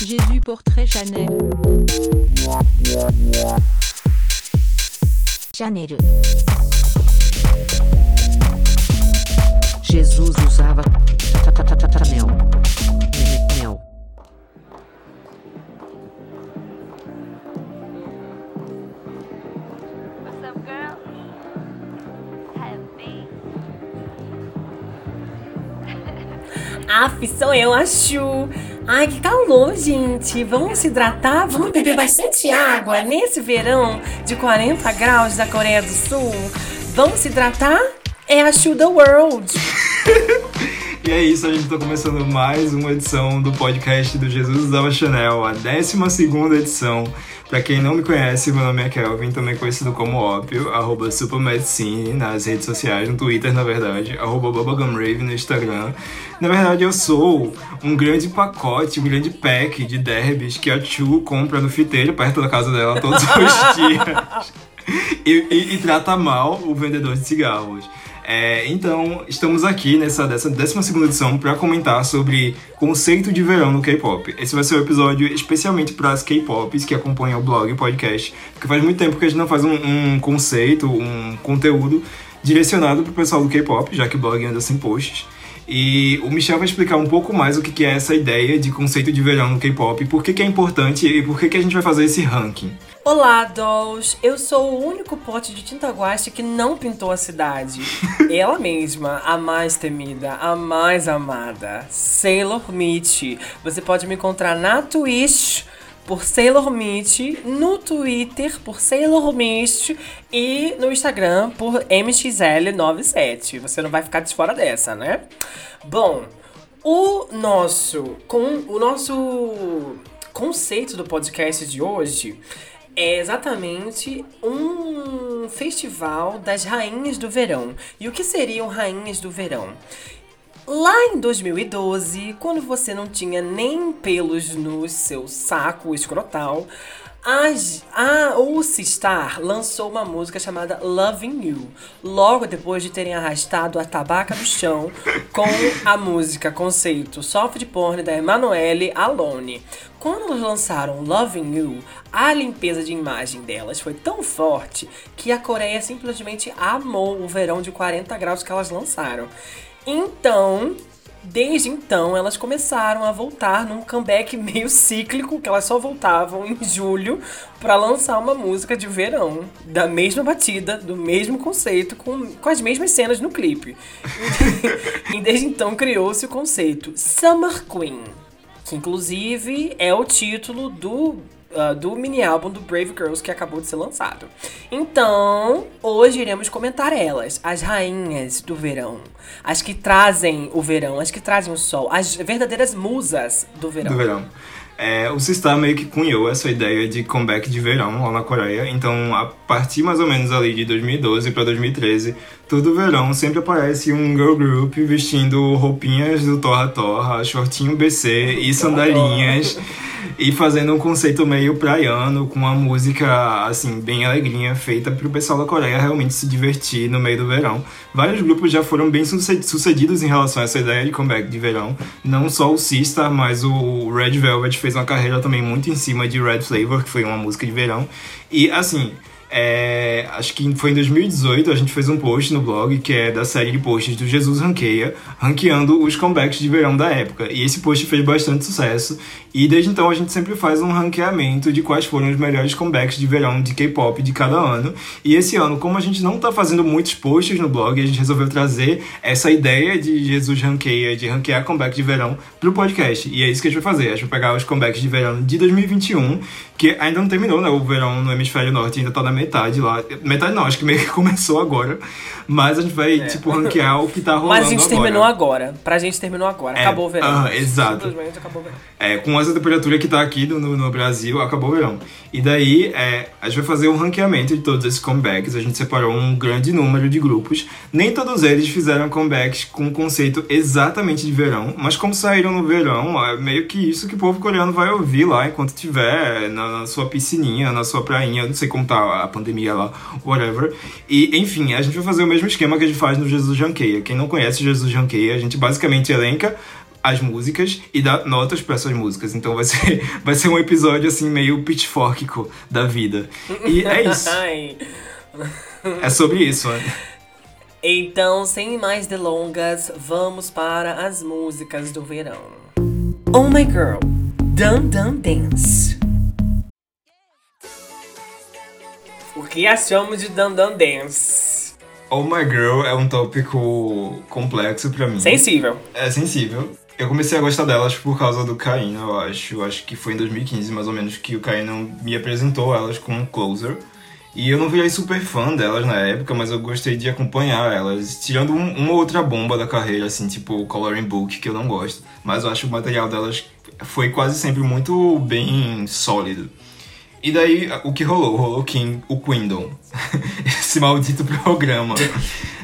Jésus portrait Chanel. Chanel. Jesus usava Chanel. Mel. What's up, girl? Happy. Aff, sou eu, a Chu. Ai, que calor, gente. Vamos se hidratar? Vamos beber bastante água nesse verão de 40 graus da Coreia do Sul? Vamos se hidratar? É a Chu the World. E é isso, a gente tá começando mais uma edição do podcast do Jesus Usava Chanel, a 12 edição. Pra quem não me conhece, meu nome é Kelvin, também conhecido como Ópio, arroba Supermedicine nas redes sociais, no Twitter, na verdade, arroba Bubblegumrave no Instagram. Na verdade, eu sou um grande pacote, um grande pack de derbys que a Chu compra no fiteiro perto da casa dela todos os dias. e, e- e trata mal o vendedor de cigarros. É, então, estamos aqui nessa dessa 12 edição para comentar sobre conceito de verão no K-pop. Esse vai ser um episódio especialmente para as K-pops que acompanham o blog e o podcast, porque faz muito tempo que a gente não faz um, um conceito, um conteúdo direcionado para o pessoal do K-pop, já que o blog anda sem posts. E o Michel vai explicar um pouco mais o que é essa ideia de conceito de verão no K-pop, por que, que é importante e por que, que a gente vai fazer esse ranking. Olá, dolls! Eu sou o único pote de tinta guache que não pintou a cidade. Ela mesma, a mais temida, a mais amada, Sailor Mitch. Você pode me encontrar na Twitch por Sailor Mitch, no Twitter por Sailor Mitch e no Instagram por MXL97. Você não vai ficar de fora dessa, né? Bom, o nosso, com, o nosso conceito do podcast de hoje é exatamente um festival das rainhas do verão. E o que seriam rainhas do verão? Lá em 2012, quando você não tinha nem pelos no seu saco escrotal, a, a Star lançou uma música chamada Loving You, logo depois de terem arrastado a tabaca do chão com a música conceito soft porn da Emanuele Alone. Quando elas lançaram Loving You, a limpeza de imagem delas foi tão forte que a Coreia simplesmente amou o verão de 40 graus que elas lançaram. Então, desde então, elas começaram a voltar num comeback meio cíclico, que elas só voltavam em julho para lançar uma música de verão, da mesma batida, do mesmo conceito, com, com as mesmas cenas no clipe. e desde então criou-se o conceito Summer Queen, que inclusive é o título do ah, do mini álbum do Brave Girls que acabou de ser lançado. Então, hoje iremos comentar elas, as rainhas do verão, as que trazem o verão, as que trazem o sol, as verdadeiras musas do verão. do verão. É, o Sistar meio que cunhou essa ideia de comeback de verão lá na Coreia. Então, a partir mais ou menos ali de 2012 para 2013, todo verão sempre aparece um girl group vestindo roupinhas do Torra Torra, shortinho BC e sandalinhas. E fazendo um conceito meio praiano, com uma música, assim, bem alegrinha, feita pro pessoal da Coreia realmente se divertir no meio do verão. Vários grupos já foram bem suce- sucedidos em relação a essa ideia de comeback de verão. Não só o Sistar, mas o Red Velvet fez uma carreira também muito em cima de Red Flavor, que foi uma música de verão. E, assim, é, acho que foi em 2018 a gente fez um post no blog que é da série de posts do Jesus Ranqueia, ranqueando os comebacks de verão da época. E esse post fez bastante sucesso. E desde então a gente sempre faz um ranqueamento de quais foram os melhores comebacks de verão de K-pop de cada ano. E esse ano, como a gente não tá fazendo muitos posts no blog, a gente resolveu trazer essa ideia de Jesus Ranqueia, de ranquear comeback de verão, pro podcast. E é isso que a gente vai fazer. A gente vai pegar os comebacks de verão de 2021, que ainda não terminou, né? O verão no hemisfério norte ainda tá na metade lá. Metade não, acho que meio que começou agora. Mas a gente vai, tipo, ranquear o que tá rolando Mas a gente agora. terminou agora. Pra gente terminou agora. É, Acabou o verão. aham, exato. Simplesmente acabou o verão. É, com essa temperatura que tá aqui no, no- Brasil, acabou o verão. E daí, é, a gente vai fazer um ranqueamento de todos esses comebacks. A gente separou um grande número de grupos. Nem todos eles fizeram comebacks com um conceito exatamente de verão, mas como saíram no verão, é meio que isso que o povo coreano vai ouvir lá enquanto estiver na, na sua piscininha, na sua prainha, não sei como tá a pandemia lá, whatever. E, enfim, a gente vai fazer o mesmo esquema que a gente faz no Jesus Janqueia. Quem não conhece Jesus Janqueia, a gente basicamente elenca as músicas e dar notas para essas músicas. Então vai ser, vai ser um episódio assim meio pitchforkico da vida. E é isso. É sobre isso, né? Então, sem mais delongas, vamos para as músicas do verão. Oh My Girl, Dun Dun Dance. O que achamos de Dun Dance? Oh My Girl é um tópico complexo pra mim. Sensível. É sensível. Eu comecei a gostar delas por causa do Caína, eu acho. Eu acho que foi em 2015, mais ou menos, que o Caína me apresentou elas como Closer. E eu não virei super fã delas na época, mas eu gostei de acompanhar elas. Tirando um, uma outra bomba da carreira, assim, tipo o Coloring Book, que eu não gosto. Mas eu acho o material delas foi quase sempre muito bem sólido. E daí, o que rolou? Rolou King, o Quindon. Esse maldito programa.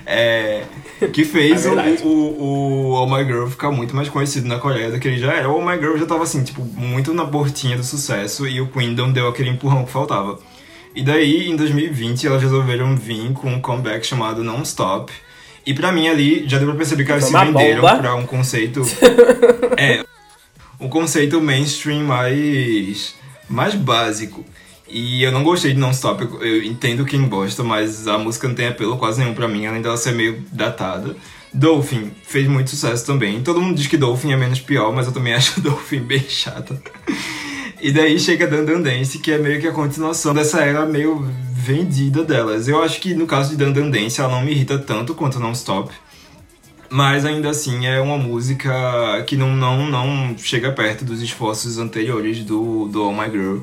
É, que fez É o, o, o Oh My Girl ficar muito mais conhecido na Coreia do que ele já era. O Oh My Girl já tava assim, tipo, muito na portinha do sucesso e o Quindon deu aquele empurrão que faltava. E daí, em 2020, elas resolveram vir com um comeback chamado Non Stop. E pra mim ali, já deu pra perceber que elas se venderam bomba. pra um conceito... é, um conceito mainstream mais, mais básico. E eu não gostei de Non Stop, eu, entendo quem gosta, mas a música não tem apelo quase nenhum pra mim, além dela ser meio datada. Dolphin fez muito sucesso também. Todo mundo diz que Dolphin é menos pior, mas eu também acho Dolphin bem chata. E daí chega Dan Dan Dance, que é meio que a continuação dessa era meio vendida delas. Eu acho que no caso de Dan Dan Dance ela não me irrita tanto quanto Non Stop. Mas ainda assim é uma música que não, não, não chega perto dos esforços anteriores do, do Oh My Girl.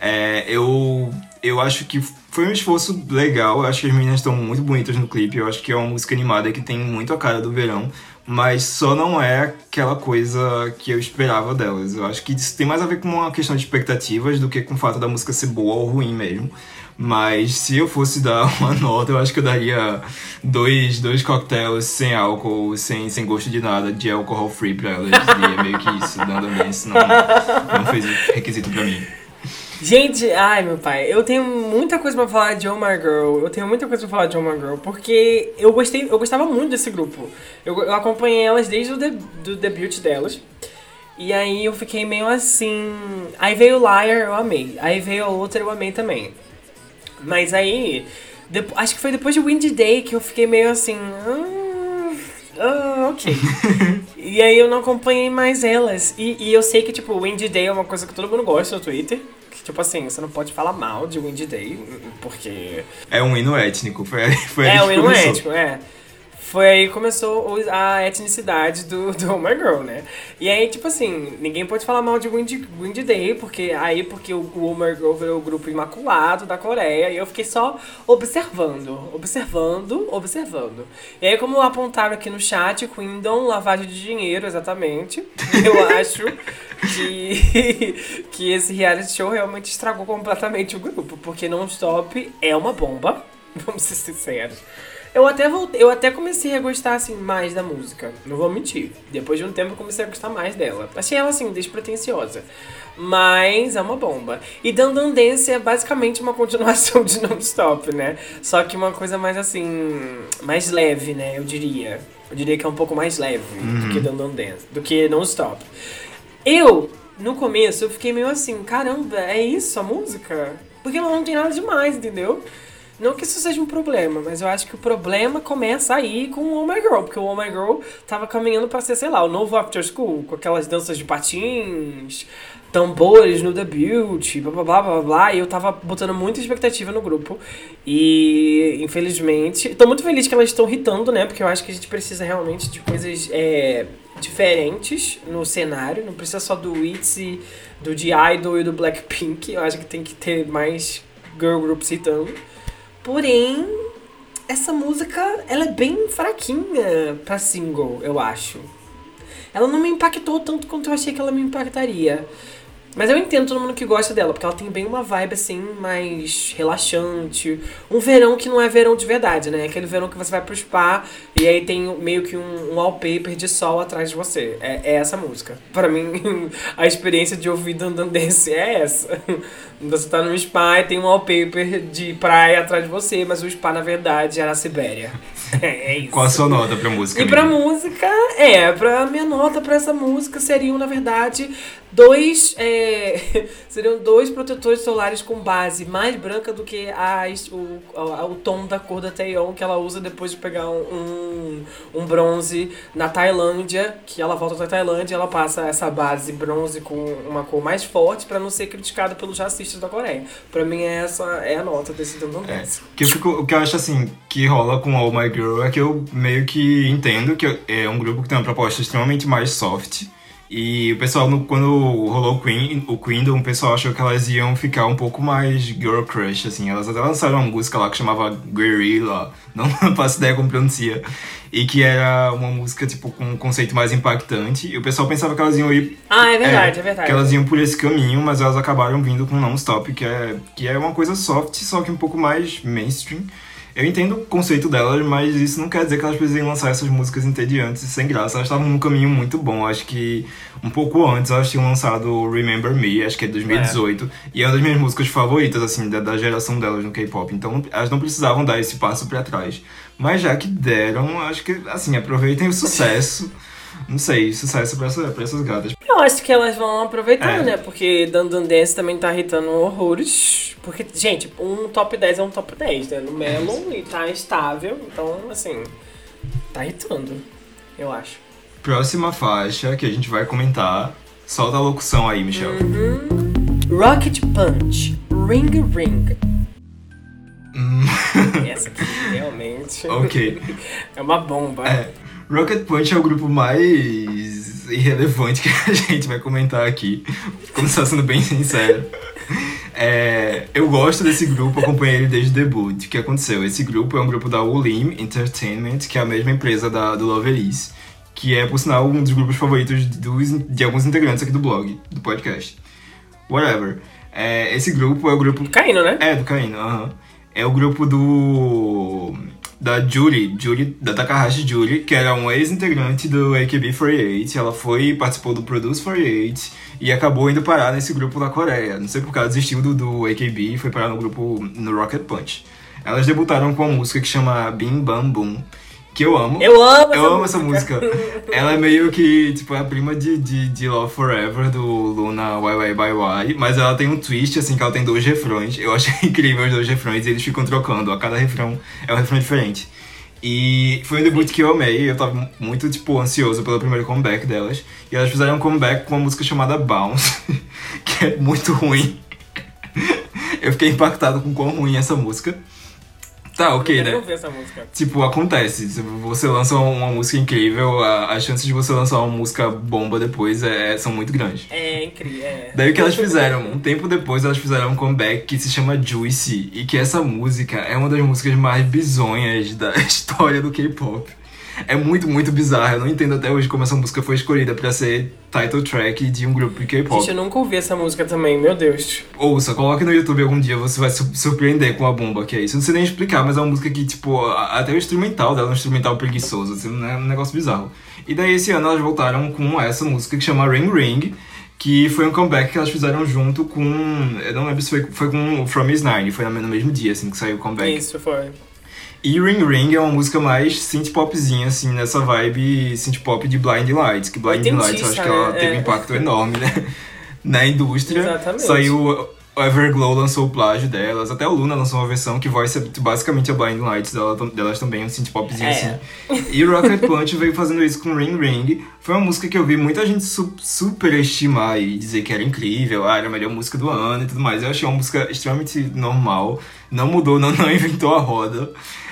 É, eu, eu acho que foi um esforço legal, eu acho que as meninas estão muito bonitas no clipe, eu acho que é uma música animada que tem muito a cara do verão, mas só não é aquela coisa que eu esperava delas. Eu acho que isso tem mais a ver com uma questão de expectativas do que com o fato da música ser boa ou ruim mesmo. Mas se eu fosse dar uma nota, eu acho que eu daria dois, dois coquetéis sem álcool, sem, sem gosto de nada, de alcohol free pra elas. E é meio que isso, dando dance não, não fez requisito pra mim. Gente, ai meu pai, eu tenho muita coisa pra falar de Oh My Girl. Eu tenho muita coisa pra falar de Oh My Girl, porque eu gostei, eu gostava muito desse grupo. Eu, eu acompanhei elas desde o de- do debut delas. E aí eu fiquei meio assim. Aí veio Liar, eu amei. Aí veio outra, eu amei também. Mas aí. acho que foi depois de Windy Day que eu fiquei meio assim. "Ah, ah, ok. e aí eu não acompanhei mais elas. E, e eu sei que, tipo, Windy Day é uma coisa que todo mundo gosta no Twitter. Que, tipo assim, você não pode falar mal de Windy Day, porque. É um hino étnico, foi, foi É, o hino étnico, é. Foi aí que começou a etnicidade do, do My Girl, né? E aí, tipo assim, ninguém pode falar mal de Windy, Windy Day, porque aí porque o, o My Girl virou o grupo imaculado da Coreia, e eu fiquei só observando, observando, observando. E aí, como apontaram aqui no chat, Quindon, lavagem de dinheiro, exatamente. Eu acho que, que esse reality show realmente estragou completamente o grupo, porque Non-Stop é uma bomba, vamos ser sinceros. Eu até voltei, eu até comecei a gostar assim mais da música, não vou mentir. Depois de um tempo eu comecei a gostar mais dela. Achei ela assim despretensiosa, mas é uma bomba. E Dan Dan Dance é basicamente uma continuação de Non Stop, né? Só que uma coisa mais assim, mais leve, né? Eu diria. Eu diria que é um pouco mais leve do que Dan Dan Dance, do que Non Stop. Eu, no começo, eu fiquei meio assim, caramba, é isso a música? Porque ela não tem nada demais, entendeu? Não que isso seja um problema, mas eu acho que o problema começa aí com o Oh My Girl, porque o Oh My Girl tava caminhando pra ser, sei lá, o novo After School, com aquelas danças de patins, tambores no debut, blá blá blá blá blá, e eu tava botando muita expectativa no grupo. E infelizmente, tô muito feliz que elas estão hitando, né? Porque eu acho que a gente precisa realmente de coisas é, diferentes no cenário, não precisa só do ITZY, do The Idol e do Blackpink, eu acho que tem que ter mais girl groups hitando. Porém, essa música, ela é bem fraquinha pra single, eu acho. Ela não me impactou tanto quanto eu achei que ela me impactaria. Mas eu entendo todo mundo que gosta dela, porque ela tem bem uma vibe assim, mais relaxante. Um verão que não é verão de verdade, né? Aquele verão que você vai pro spa e aí tem meio que um, um wallpaper de sol atrás de você. É, é essa música. Pra mim, a experiência de ouvir Dandandense é essa. Você tá no spa e tem um wallpaper de praia atrás de você, mas o spa, na verdade, era a Sibéria. É, é isso. Qual a sua nota pra música? E pra amiga? música, é, pra minha nota pra essa música seriam, na verdade, dois. é, seriam dois protetores solares com base mais branca do que a, o, a- o tom da cor da Taeyeon que ela usa depois de pegar um, um, um bronze na Tailândia, que ela volta da Tailândia e ela passa essa base bronze com uma cor mais forte pra não ser criticada pelos racistas da Coreia. Pra mim, essa é a nota desse Dundon É, que eu fico- o que eu acho assim, que rola com All My Girl é que eu meio que entendo que é um grupo que tem uma proposta extremamente mais soft. E o pessoal, no- quando rolou o Queen, o Queendom, o pessoal achou que elas iam ficar um pouco mais girl crush, assim. Elas até lançaram uma música lá que chamava Guerrilla, não faço ideia como pronuncia. E que era uma música, tipo, com um conceito mais impactante. E o pessoal pensava que elas iam ir Ah, é verdade, é, verdade. que elas iam por esse caminho, mas elas acabaram vindo com Non-Stop, que é, que é uma coisa soft, só que um pouco mais mainstream. Eu entendo o conceito delas, mas isso não quer dizer que elas precisem lançar essas músicas entediantes e sem graça. Elas estavam num caminho muito bom. Acho que um pouco antes elas tinham lançado Remember Me, acho que é 2018. E é uma das minhas músicas favoritas, assim, da, da geração delas no K-pop. Então elas não precisavam dar esse passo pra trás. Mas já que deram, acho que, assim, aproveitem o sucesso. Não sei, sucesso pra, essa, pra essas gatas. Eu acho que elas vão aproveitar, É. né? Porque Dandan Dance também tá irritando horrores. Porque, gente, um top 10 é um top 10, né? No Melon e tá estável. Então, assim, tá irritando, eu acho. Próxima faixa que a gente vai comentar. Solta a locução aí, Michel. Rocket Punch, Ring Ring. Hum, Essa aqui realmente ok. é uma bomba. É, Rocket Punch é o grupo mais irrelevante que a gente vai comentar aqui. Começar sendo bem sincero. É, eu gosto desse grupo, acompanhei ele desde o debut. O que aconteceu? Esse grupo é um grupo da Ulim Entertainment, que é a mesma empresa da, do Love Elise, que é, por sinal, um dos grupos favoritos dos, de alguns integrantes aqui do blog, do podcast. Whatever. É, esse grupo é o grupo Caindo, né? é, do Caíno, aham. É o grupo do. Da Julie, Julie, da Takahashi Julie, que era um ex-integrante do AKB48. Ela foi participou do Produce 48 e acabou indo parar nesse grupo da Coreia. Não sei porque ela desistiu do, do AKB e foi parar no grupo no Rocket Punch. Elas debutaram com uma música que chama Bim Bam Boom, que eu amo. Eu amo essa Eu amo música. essa música. Ela é meio que, tipo, a prima de, de, de Love Forever, do Luna Why Why Bye Why. Mas ela tem um twist, assim, que ela tem dois refrões. Eu achei incrível os dois refrões e eles ficam trocando. A cada refrão é um refrão diferente. E foi um debut que eu amei. Eu tava muito, tipo, ansioso pelo primeiro comeback delas. E elas fizeram um comeback com uma música chamada Bounce, que é muito ruim. Eu fiquei impactado com quão ruim é essa música. Tá, ok, eu né? Tipo, acontece. Se você lança uma música incrível, a- as chances de você lançar uma música bomba depois é- são muito grandes. É incrível. É. Daí o que elas fizeram? Um tempo depois elas fizeram um comeback que se chama Juicy e que essa música é uma das músicas mais bizonhas da história do K-pop. É muito, muito bizarra. Eu não entendo até hoje como essa música foi escolhida pra ser title track de um grupo de K-pop. Gente, eu nunca ouvi essa música também, meu Deus. Ouça, coloque no YouTube algum dia, você vai se surpreender com a bomba que é isso. Eu não sei nem explicar, mas é uma música que, tipo, até o instrumental dela é um instrumental preguiçoso, assim, é um negócio bizarro. E daí esse ano elas voltaram com essa música que chama Ring Ring, que foi um comeback que elas fizeram junto com. Eu não lembro se foi, foi com o From Is Nine, foi no mesmo dia, assim, que saiu o comeback. Isso foi. E Ring Ring é uma música mais synth popzinha, assim, nessa vibe synth pop de Blind Lights, que Blind Lights eu acho que ela né? teve um É. impacto enorme, né? Na indústria. Exatamente. Saiu. O Everglow lançou o plágio delas, até o Luna lançou uma versão que voice é basicamente a Blind Lights dela, delas também, um synth popzinho É. assim. E Rocket Punch veio fazendo isso com Ring Ring. Foi uma música que eu vi muita gente su superestimar e dizer que era incrível, ah, era a melhor música do ano e tudo mais. Eu achei uma música extremamente normal, não mudou, não, não inventou a roda.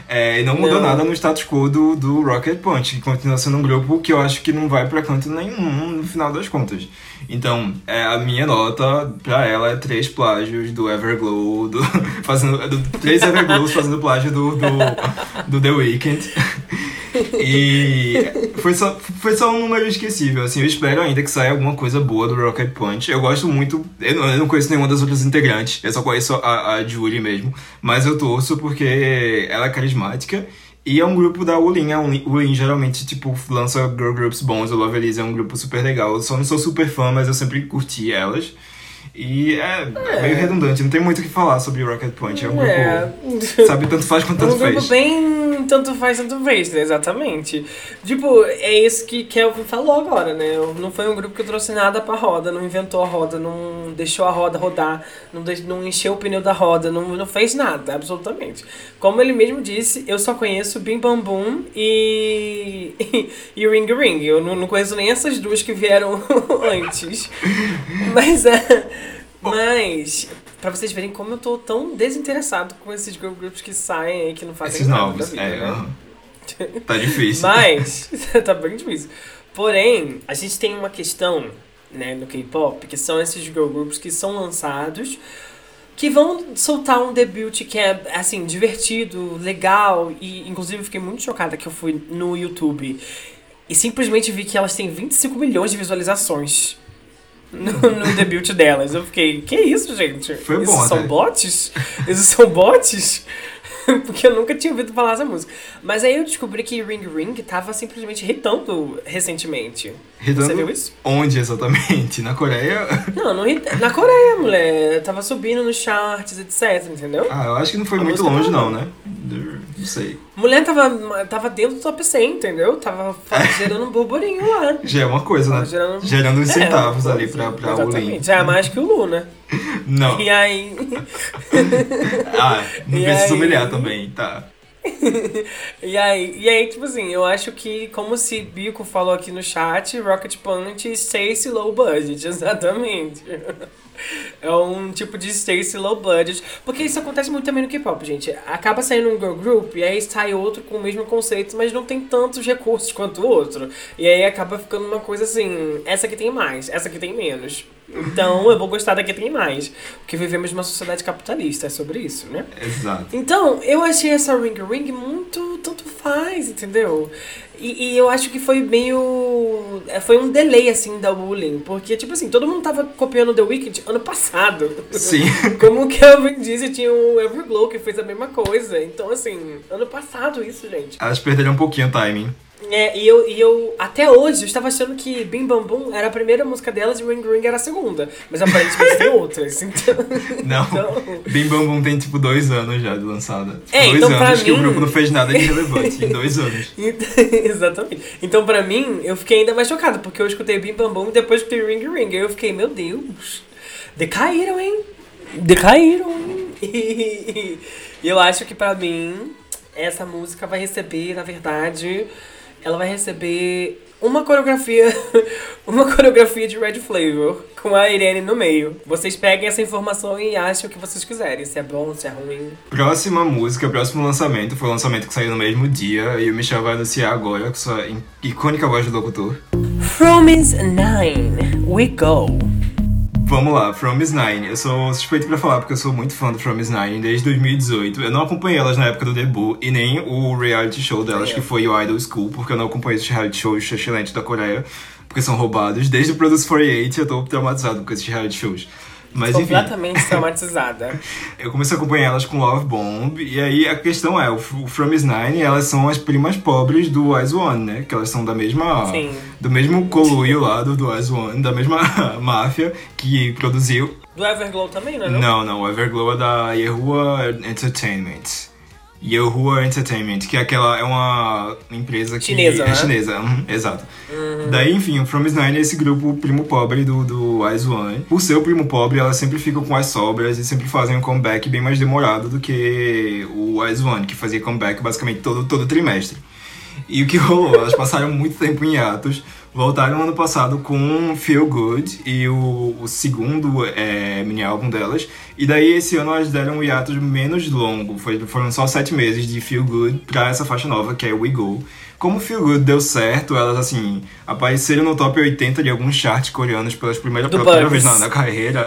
É, e não mudou Não. nada no status quo do, do Rocket Punch, que continua sendo um grupo que eu acho que não vai pra canto nenhum no final das contas. Então, é, a minha nota pra ela é três plágios do Everglow, do, fazendo, do, três Everglows fazendo plágio do, do, do The Weeknd. E foi só, foi só um número esquecível, assim. Eu espero ainda que saia alguma coisa boa do Rocket Punch. Eu gosto muito. Eu não, eu não conheço nenhuma das outras integrantes, eu só conheço a, a Julie mesmo. Mas eu torço porque ela é carismática. E é um grupo da Ulin. A Ulin geralmente, tipo, lança girl groups bons. O Love Elise é um grupo super legal. Eu só não sou super fã, mas eu sempre curti elas. E é, é. meio redundante, não tem muito o que falar sobre Rocket Punch. É um grupo, É. sabe, tanto faz quanto É tanto um grupo fez. bem tanto faz, tanto fez, né? Exatamente. Tipo, é isso que Kelvin falou agora, né? Não foi um grupo que trouxe nada pra roda, não inventou a roda, não deixou a roda rodar, não, não encheu o pneu da roda, não, não fez nada, absolutamente. Como ele mesmo disse, eu só conheço Bim Bam Boom e, e Ring Ring. Eu não, não conheço nem essas duas que vieram antes. Mas é. Mas, pra vocês verem como eu tô tão desinteressado com esses girl groups que saem aí, que não fazem Esses nada novos, da vida, é. né? Tá difícil. Mas, tá bem difícil. Porém, a gente tem uma questão, né, no K-pop, que são esses girl groups que são lançados, que vão soltar um debut que é, assim, divertido, legal, e inclusive eu fiquei muito chocada que eu fui no YouTube e simplesmente vi que elas têm 25 milhões de visualizações. No, no debut delas. Eu fiquei, que isso, gente? Foi Esses bom são bots? Esses são bots? Porque eu nunca tinha ouvido falar essa música. Mas aí eu descobri que Ring Ring tava simplesmente hitando recentemente. Hitando Você viu isso? Onde exatamente? Na Coreia? Não, no, hit- na Coreia, mulher. Tava subindo nos charts, etc, entendeu? Ah, eu acho que não foi A muito longe, não, né? Não sei. Mulher tava, tava dentro do top 100, entendeu? Tava fa- gerando um burburinho lá. Já é uma coisa, Tava né? gerando... Gerando uns É, centavos ali pra, pra. Exatamente. Já é mais que o Lu, né? Não. E aí... Ah, não E precisa aí? humilhar também, tá. E aí, e aí, tipo assim, eu acho que, como se Bico falou aqui no chat, Rocket Punch Stacy Low Budget, exatamente. É um tipo de Stacy Low Budget. Porque isso acontece muito também no K-pop, gente. Acaba saindo um girl group e aí sai outro com o mesmo conceito, mas não tem tantos recursos quanto o outro. E aí acaba ficando uma coisa assim: essa aqui tem mais, essa aqui tem menos. Então eu vou gostar da que tem mais. Porque vivemos numa sociedade capitalista, é sobre isso, né? Exato. Então, eu achei essa Ring Ring muito tanto faz, entendeu? E, e eu acho que foi meio. é, Foi um delay, assim, da Wooling. Porque, tipo assim, todo mundo tava copiando The Weeknd ano passado. Sim. Como o Kelvin disse, tinha o Everglow que fez a mesma coisa. Então, assim, ano passado isso, gente. Elas perderam um pouquinho o timing. É, e eu, e eu, até hoje, eu estava achando que Bim Bam Boom era a primeira música delas e Ring Ring era a segunda. Mas aparentemente tem outras, então... Não. então... Bim Bam Boom tem tipo dois anos já de lançada. É, dois então pra anos que o mim- grupo não fez nada de relevante em dois anos. Exatamente. Então, pra mim, eu fiquei ainda mais chocada, porque eu escutei Bim Bam Bum e depois escutei Ring Ring. Aí eu fiquei, meu Deus, decaíram, hein? Decaíram, hein? E, e eu acho que pra mim, essa música vai receber, na verdade, ela vai receber uma coreografia, uma coreografia de Red Flavor com a Irene no meio. Vocês peguem essa informação e achem o que vocês quiserem, se é bom, se é ruim. Próxima música, próximo lançamento, foi o lançamento que saiu no mesmo dia e o Michel vai anunciar agora com sua icônica voz do locutor. From is nine, we go. Vamos lá, From Is Nine. Eu sou suspeito pra falar porque eu sou muito fã do From Is Nine desde 2018. Eu não acompanhei elas na época do debut e nem o reality show delas, É. que foi o Idol School, porque eu não acompanhei esses reality shows excelentes da Coreia, porque são roubados. Desde o Produce 48 eu tô traumatizado com esses reality shows. Mas enfim. completamente traumatizada. Eu comecei a acompanhar elas com Love Bomb, e aí a questão é, o From Is Nine, elas são as primas pobres do Eyes One, né? Que elas são da mesma... Sim. Do mesmo coluio lá do, do Eyes One, da mesma máfia que produziu... Do Everglow também, né? Não, não, o Everglow é da Yehua Entertainment. Yehua Entertainment, que é aquela, é uma empresa que... Chinesa, É né? chinesa, uhum, exato. Daí, enfim, o From Nine é esse grupo primo pobre do, do Eyes One. Por ser o primo pobre, elas sempre ficam com as sobras e sempre fazem um comeback bem mais demorado do que o Eyes One, que fazia comeback basicamente todo, todo trimestre. E o que rolou? Elas passaram muito tempo em atos, voltaram ano passado com Feel Good e o, o segundo é, mini álbum delas. E daí esse ano elas deram um hiatus menos longo, foi, foram só sete meses de Feel Good pra essa faixa nova que é We Go. Como Feel Good deu certo, elas assim apareceram no top 80 de alguns charts coreanos pelas primeira, Do pela primeira vez na, na carreira.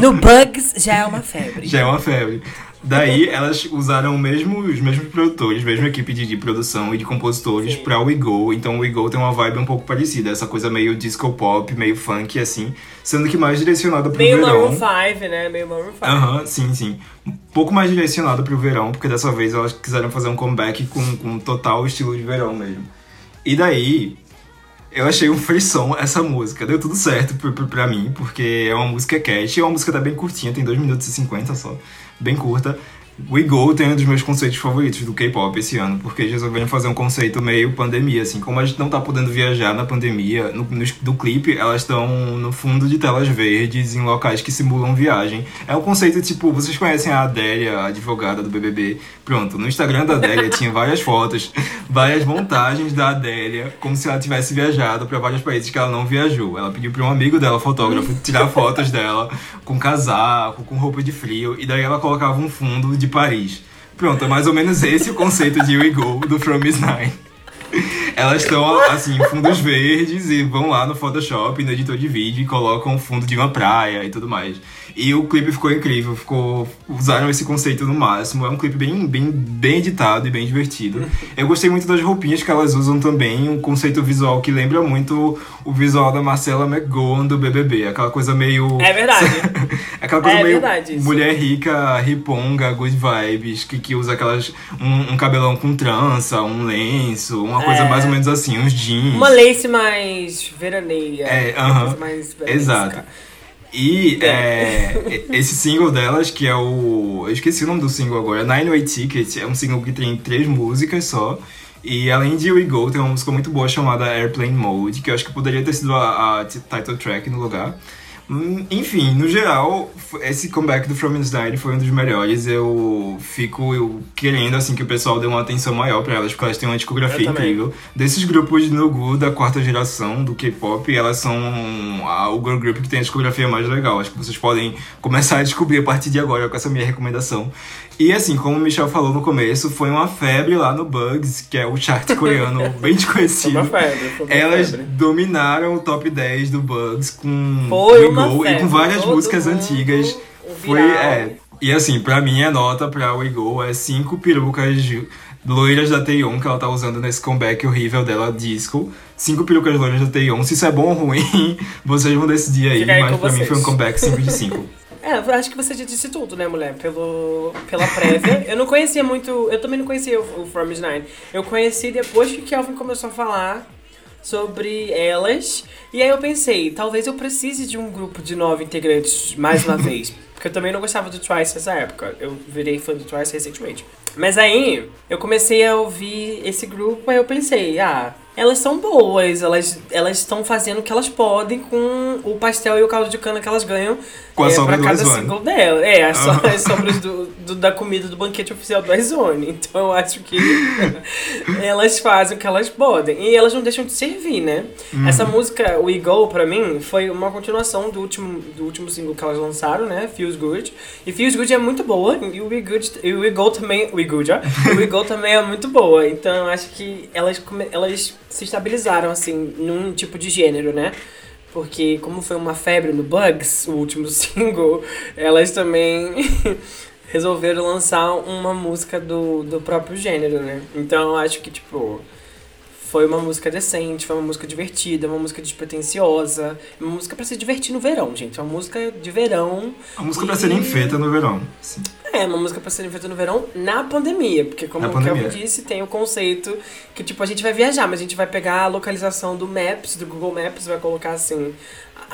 No Bugs já é uma febre. Já é uma febre. Daí elas usaram o mesmo, os mesmos produtores, mesma equipe de, de produção e de compositores Sim. pra We Go. Então o We Go tem uma vibe um pouco parecida, essa coisa meio disco pop, meio funk assim, sendo que mais direcionada pro Meio verão. Maroon 5, né? Meio Maroon 5. Aham, sim, sim. Um pouco mais direcionado pro verão, porque dessa vez elas quiseram fazer um comeback com, com total estilo de verão mesmo. E daí, eu achei um frisson essa música. Deu tudo certo pra, pra, pra mim, porque é uma música cat, é uma música até bem curtinha, tem 2 minutos e 50 só, bem curta. We Go tem um dos meus conceitos favoritos do K-pop esse ano, porque eles resolveram fazer um conceito meio pandemia, assim. Como a gente não tá podendo viajar na pandemia, no, no, do clipe, elas estão no fundo de telas verdes, em locais que simulam viagem. É um conceito tipo, vocês conhecem a Adélia, a advogada do BBB? Pronto, no Instagram da Adélia tinha várias fotos, várias montagens da Adélia, como se ela tivesse viajado para vários países que ela não viajou. Ela pediu para um amigo dela, fotógrafo, tirar fotos dela com casaco, com roupa de frio, e daí ela colocava um fundo de Paris. Pronto, é mais ou menos esse o conceito de We Go do From Is Nine. Elas estão, assim, fundos verdes e vão lá no Photoshop, no editor de vídeo e colocam o fundo de uma praia e tudo mais. E o clipe ficou incrível, ficou usaram esse conceito no máximo. É um clipe bem, bem, bem editado e bem divertido. Eu gostei muito das roupinhas que elas usam também, um conceito visual que lembra muito o visual da Marcela McGowan do BBB, aquela coisa meio É verdade. aquela coisa É meio verdade mulher rica, riponga, good vibes, que, que usa aquelas um, um cabelão com trança, um lenço, uma coisa É. mais ou menos assim, uns jeans. Uma lace mais veraneia. É, aham. coisa mais veranesca. Exato. E é, esse single delas, que é o. Eu esqueci o nome do single agora, Nine Way Ticket, é um single que tem três músicas só. E além de We Go, tem uma música muito boa chamada Airplane Mode, que eu acho que poderia ter sido a, a title track no lugar. Hum, Enfim, no geral, esse comeback do From Inside foi um dos melhores. Eu fico eu querendo assim que o pessoal dê uma atenção maior pra elas, porque elas têm uma discografia incrível. Desses grupos no Gu da quarta geração do K-pop, elas são a- o girl group que tem a discografia mais legal. Acho que vocês podem começar a descobrir a partir de agora com essa minha recomendação. E assim, como o Michel falou no começo, foi uma febre lá no Bugs, que é o chart coreano bem Foi desconhecido. uma febre. Foi uma Elas febre. dominaram o top 10 do Bugs com Foi uma Go e com várias Todo músicas antigas. o Foi, é. E assim, pra mim a nota pra We Go é cinco perucas loiras da Taeyeon que ela tá usando nesse comeback horrível dela, disco. Cinco perucas loiras da Taeyeon. Se isso é bom ou ruim, vocês vão decidir aí. Fica mas pra mim vocês. foi um comeback 5 de 5. É, acho que você já disse tudo, né, mulher? Pelo, pela prévia. eu não conhecia muito. Eu também não conhecia o, o From Nine. Eu conheci depois que o Kelvin começou a falar sobre elas. E aí eu pensei, talvez eu precise de um grupo de nove integrantes mais uma vez. Porque eu também não gostava do Twice nessa época. Eu virei fã do Twice recentemente. Mas aí eu comecei a ouvir esse grupo, aí eu pensei, ah, elas são boas, elas elas estão fazendo o que elas podem com o pastel e o caldo de cana que elas ganham Com a é, do cada single dela. É, as, so- Aham. as sobras do, do- da comida do banquete oficial do Aizone. Então eu acho que elas fazem o que elas podem. E elas não deixam de servir, né? Uhum. Essa música, We Go, pra mim, foi uma continuação do último, do último single que elas lançaram, né? Feels Good. E Feels Good é muito boa. E o We, Good, e o We Go também. We Good, ó. O We Go também é muito boa. Então eu acho que elas, elas se estabilizaram, assim, num tipo de gênero, né? Porque como foi uma febre no Bugs, o último single, elas também resolveram lançar uma música do, do próprio gênero, né? Então eu acho que, tipo, foi uma música decente, foi uma música divertida, uma música despretensiosa, uma música pra se divertir no verão, gente. Uma música de verão. A música pra E- serem feita no verão. Sim. É, uma música pra ser feita no verão na pandemia, porque como Na o Kelvin disse, tem o conceito que, tipo, a gente vai viajar, mas a gente vai pegar a localização do Maps, do Google Maps, vai colocar assim,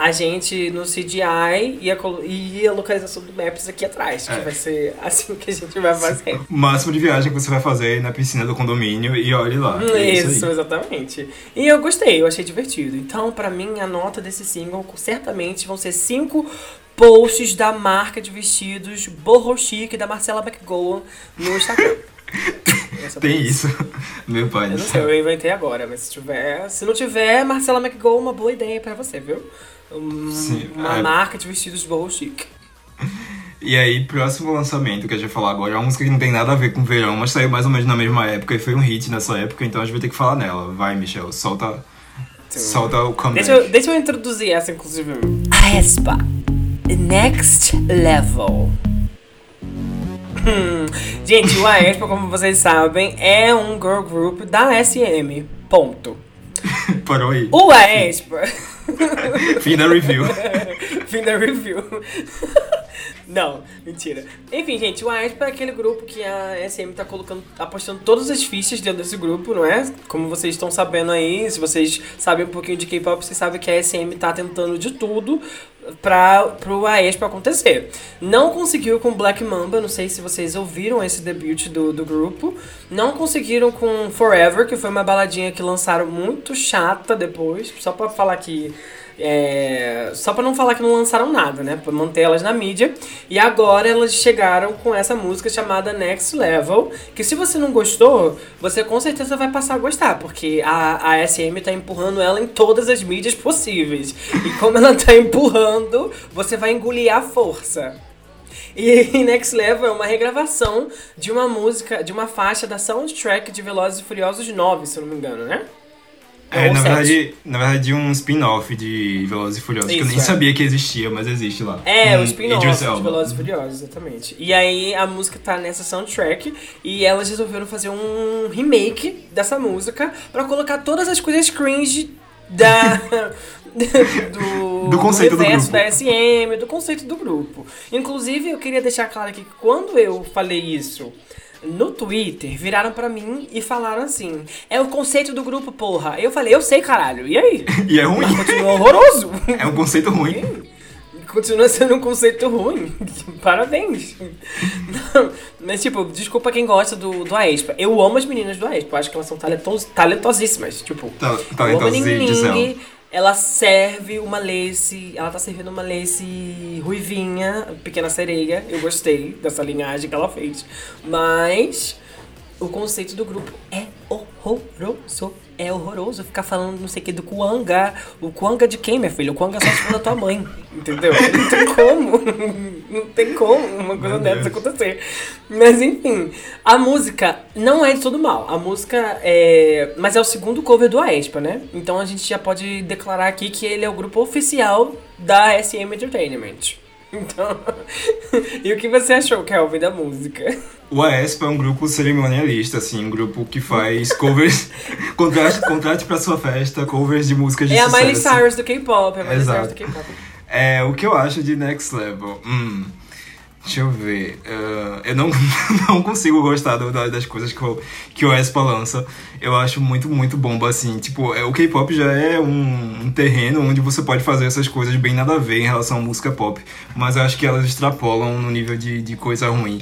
a gente no CGI e a, e a localização do Maps aqui atrás, que É. vai ser assim que a gente vai fazer. O máximo de viagem que você vai fazer é na piscina do condomínio e olhe lá. É Isso, isso exatamente. E eu gostei, eu achei divertido. Então, pra mim, a nota desse single certamente vão ser cinco posts da marca de vestidos Borro Chic da Marcela McGowan no Instagram. Tem isso. Meu pai Eu não sei, eu inventei agora, mas se tiver. Se não tiver, Marcela McGowan, uma boa ideia pra você, viu? Um- Sim, uma é. marca de vestidos Chic. E aí, próximo lançamento que a gente vai falar agora é uma música que não tem nada a ver com verão, mas saiu mais ou menos na mesma época e foi um hit nessa época, então a gente vai ter que falar nela. Vai, Michel, solta, solta o comeback. Deixa eu, deixa eu introduzir essa, inclusive. Aespa. Next Level. Hum. Gente, o Aespa, como vocês sabem, é um girl group da SM. Ponto. Parou aí. O Aespa. Fim da review. Fim da review. Não, mentira. Enfim, gente, o Aespa é aquele grupo que a SM tá colocando, apostando todas as fichas dentro desse grupo, não é? Como vocês estão sabendo aí, se vocês sabem um pouquinho de K-pop, vocês sabem que a SM tá tentando de tudo para pro Aespa acontecer. Não conseguiu com Black Mamba, não sei se vocês ouviram esse debut do, do grupo. Não conseguiram com Forever, que foi uma baladinha que lançaram muito chata depois, só pra falar que é, só para não falar que não lançaram nada, né? Pra manter elas na mídia. E agora elas chegaram com essa música chamada Next Level. Que se você não gostou, você com certeza vai passar a gostar. Porque a, a SM tá empurrando ela em todas as mídias possíveis. E como ela tá empurrando, você vai engolir a força. E Next Level é uma regravação de uma música, de uma faixa da soundtrack de Velozes e Furiosos 9, se eu não me engano, né? É, Ou na sete. verdade, na verdade, um spin-off de Velozes e Furiosos, que eu Isso, nem é. sabia que existia, mas existe lá. É, Com o spin-off de. Velozes e Furiosos, exatamente. E aí a música tá nessa soundtrack e elas resolveram fazer um remake dessa música pra colocar todas as coisas cringe da do, Do conceito do universo grupo. da SM, do conceito do grupo. Inclusive, eu queria deixar claro aqui que quando eu falei isso no Twitter, viraram pra mim e falaram assim: "É o conceito do grupo, porra". Eu falei: "Eu sei, caralho". E aí? E é ruim. Continua horroroso. É um conceito ruim. Continua sendo um conceito ruim. Parabéns. Não, mas, tipo, desculpa quem gosta do, do Aespa. Eu amo as meninas do Aespa. Eu acho que elas são talentos, talentosíssimas. Tipo, Ta- eu Ela serve uma lace. Ela tá servindo uma lace ruivinha, pequena sereia. Eu gostei dessa linhagem que ela fez. Mas o conceito do grupo é horroroso. É horroroso ficar falando não sei o que do Kuanga. O Kuanga de quem, minha filha? O Kuanga é só se for da tua mãe. Entendeu? Não tem como. Não tem como uma coisa Meu dessa Deus. acontecer. Mas enfim, a música não é de todo mal. A música é. Mas é o segundo cover do Aespa, né? Então a gente já pode declarar aqui que ele é o grupo oficial da SM Entertainment. Então. e o que você achou, Kelvin, da música? O AESP é um grupo cerimonialista, assim, um grupo que faz covers. contrate, contrate pra sua festa, covers de músicas de É a sucesso. Miley Cyrus do K-pop, é a Miley Exato. Cyrus do K-pop. É, o que eu acho de Next Level? Hum, deixa eu ver. Ah, eu não, não consigo gostar do- da- das coisas que o, que o Espa lança. Eu acho muito, muito bomba, assim. Tipo, é, o K-pop já é um, um terreno onde você pode fazer essas coisas bem nada a ver em relação à música pop. Mas eu acho que elas extrapolam no nível de, de coisa ruim.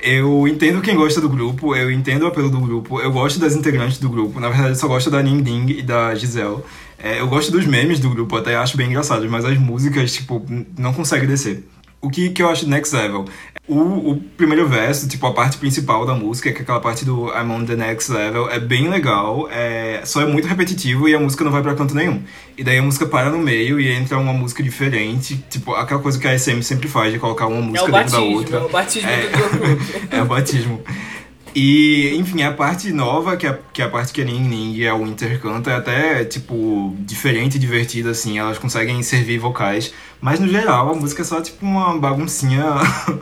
Eu entendo quem gosta do grupo, eu entendo o apelo do grupo, eu gosto das integrantes do grupo. Na verdade, eu só gosto da Ning Ning e da Giselle. É, eu gosto dos memes do grupo, até acho bem engraçados, mas as músicas, tipo, não consegue descer. O que, que eu acho next level? O, o primeiro verso, tipo, a parte principal da música, que é aquela parte do I'm on the next level, é bem legal, é, só é muito repetitivo e a música não vai pra canto nenhum. E daí a música para no meio e entra uma música diferente, tipo, aquela coisa que a SM sempre faz, de colocar uma É música o dentro da batismo, outra. é o batismo É. do. É o batismo. E, enfim, a parte nova, que é, que é a parte que a Ning Ning e a Winter canta, é até, tipo, diferente divertida, assim. Elas conseguem servir vocais. Mas, no geral, a música é só, tipo, uma baguncinha...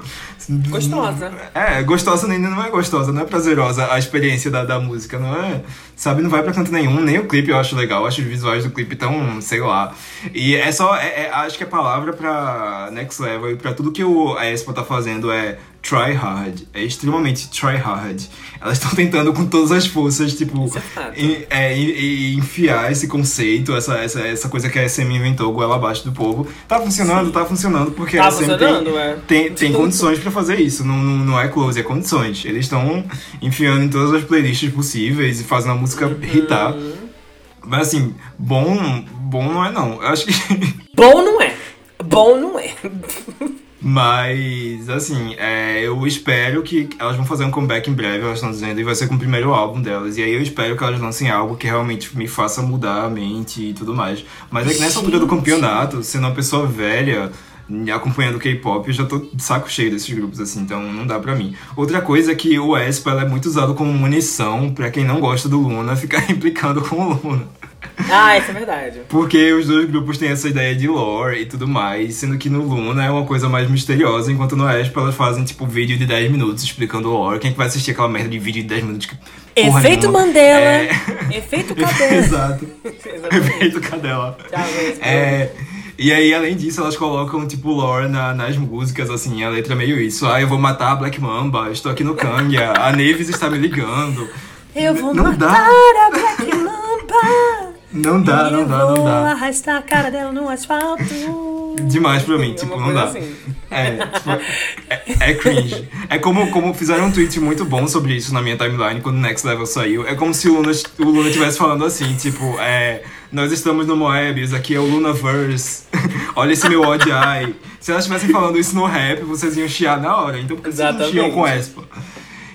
Gostosa. É, gostosa ainda não é gostosa, não é prazerosa a experiência da, da música, não é... Sabe, não vai pra canto nenhum, nem o clipe eu acho legal, eu acho os visuais do clipe tão, sei lá. E é só, é- é- acho que a palavra pra Next Level e pra tudo que o, a Espa tá fazendo é try hard. É extremamente try hard. Elas estão tentando com todas as forças, tipo, é em- é, e- e enfiar esse conceito, essa, essa, essa coisa que a SM inventou, goela abaixo do povo. Tá funcionando, tá funcionando, porque Tá a SM tem, funcionando, é. tem, tem condições pra fazer isso. Não, não, não é close, é condições. Eles estão enfiando em todas as playlists possíveis e fazendo a música Uhum. hitar. Mas assim, bom, bom não é não. Eu acho que. Bom não é. Bom não é. Mas, assim, é, eu espero que elas vão fazer um comeback em breve, elas estão dizendo, e vai ser com o primeiro álbum delas. E aí eu espero que elas lancem algo que realmente me faça mudar a mente e tudo mais. Mas é que nessa altura do campeonato, sendo uma pessoa velha, acompanhando K-pop, eu já tô de saco cheio desses grupos, assim, então não dá pra mim. Outra coisa é que o Espa é muito usado como munição pra quem não gosta do Luna ficar implicando com o Luna. Ah, isso é verdade. Porque os dois grupos têm essa ideia de lore e tudo mais, sendo que no Luna é uma coisa mais misteriosa, enquanto no Espa elas fazem, tipo, vídeo de 10 minutos explicando o lore. Quem é que vai assistir aquela merda de vídeo de 10 minutos? Que Efeito. Mandela. É... Efeito cabelo. Exato. Efeito cadela. Tchau, gente. É, e aí, além disso, elas colocam, tipo, lore na- nas músicas, assim, a letra é meio isso. Ah, eu vou matar a Black Mamba, estou aqui no Kanga, a Neves está me ligando. Eu vou não matar dá. a Black Mamba. Não dá, não dá, não dá. arrastar a cara dela no asfalto. Demais pra mim, É tipo, não dá. assim. É, tipo, é, é cringe. É como, como fizeram um tweet muito bom sobre isso na minha timeline quando o Next Level saiu. É como se o Luna, o Luna estivesse falando assim, tipo, é. Nós estamos no Moebius, aqui é o Lunaverse. Olha esse meu ODI. Se elas estivessem falando isso no rap, vocês iam chiar na hora. Então por que vocês não Exatamente. chiam com Espa?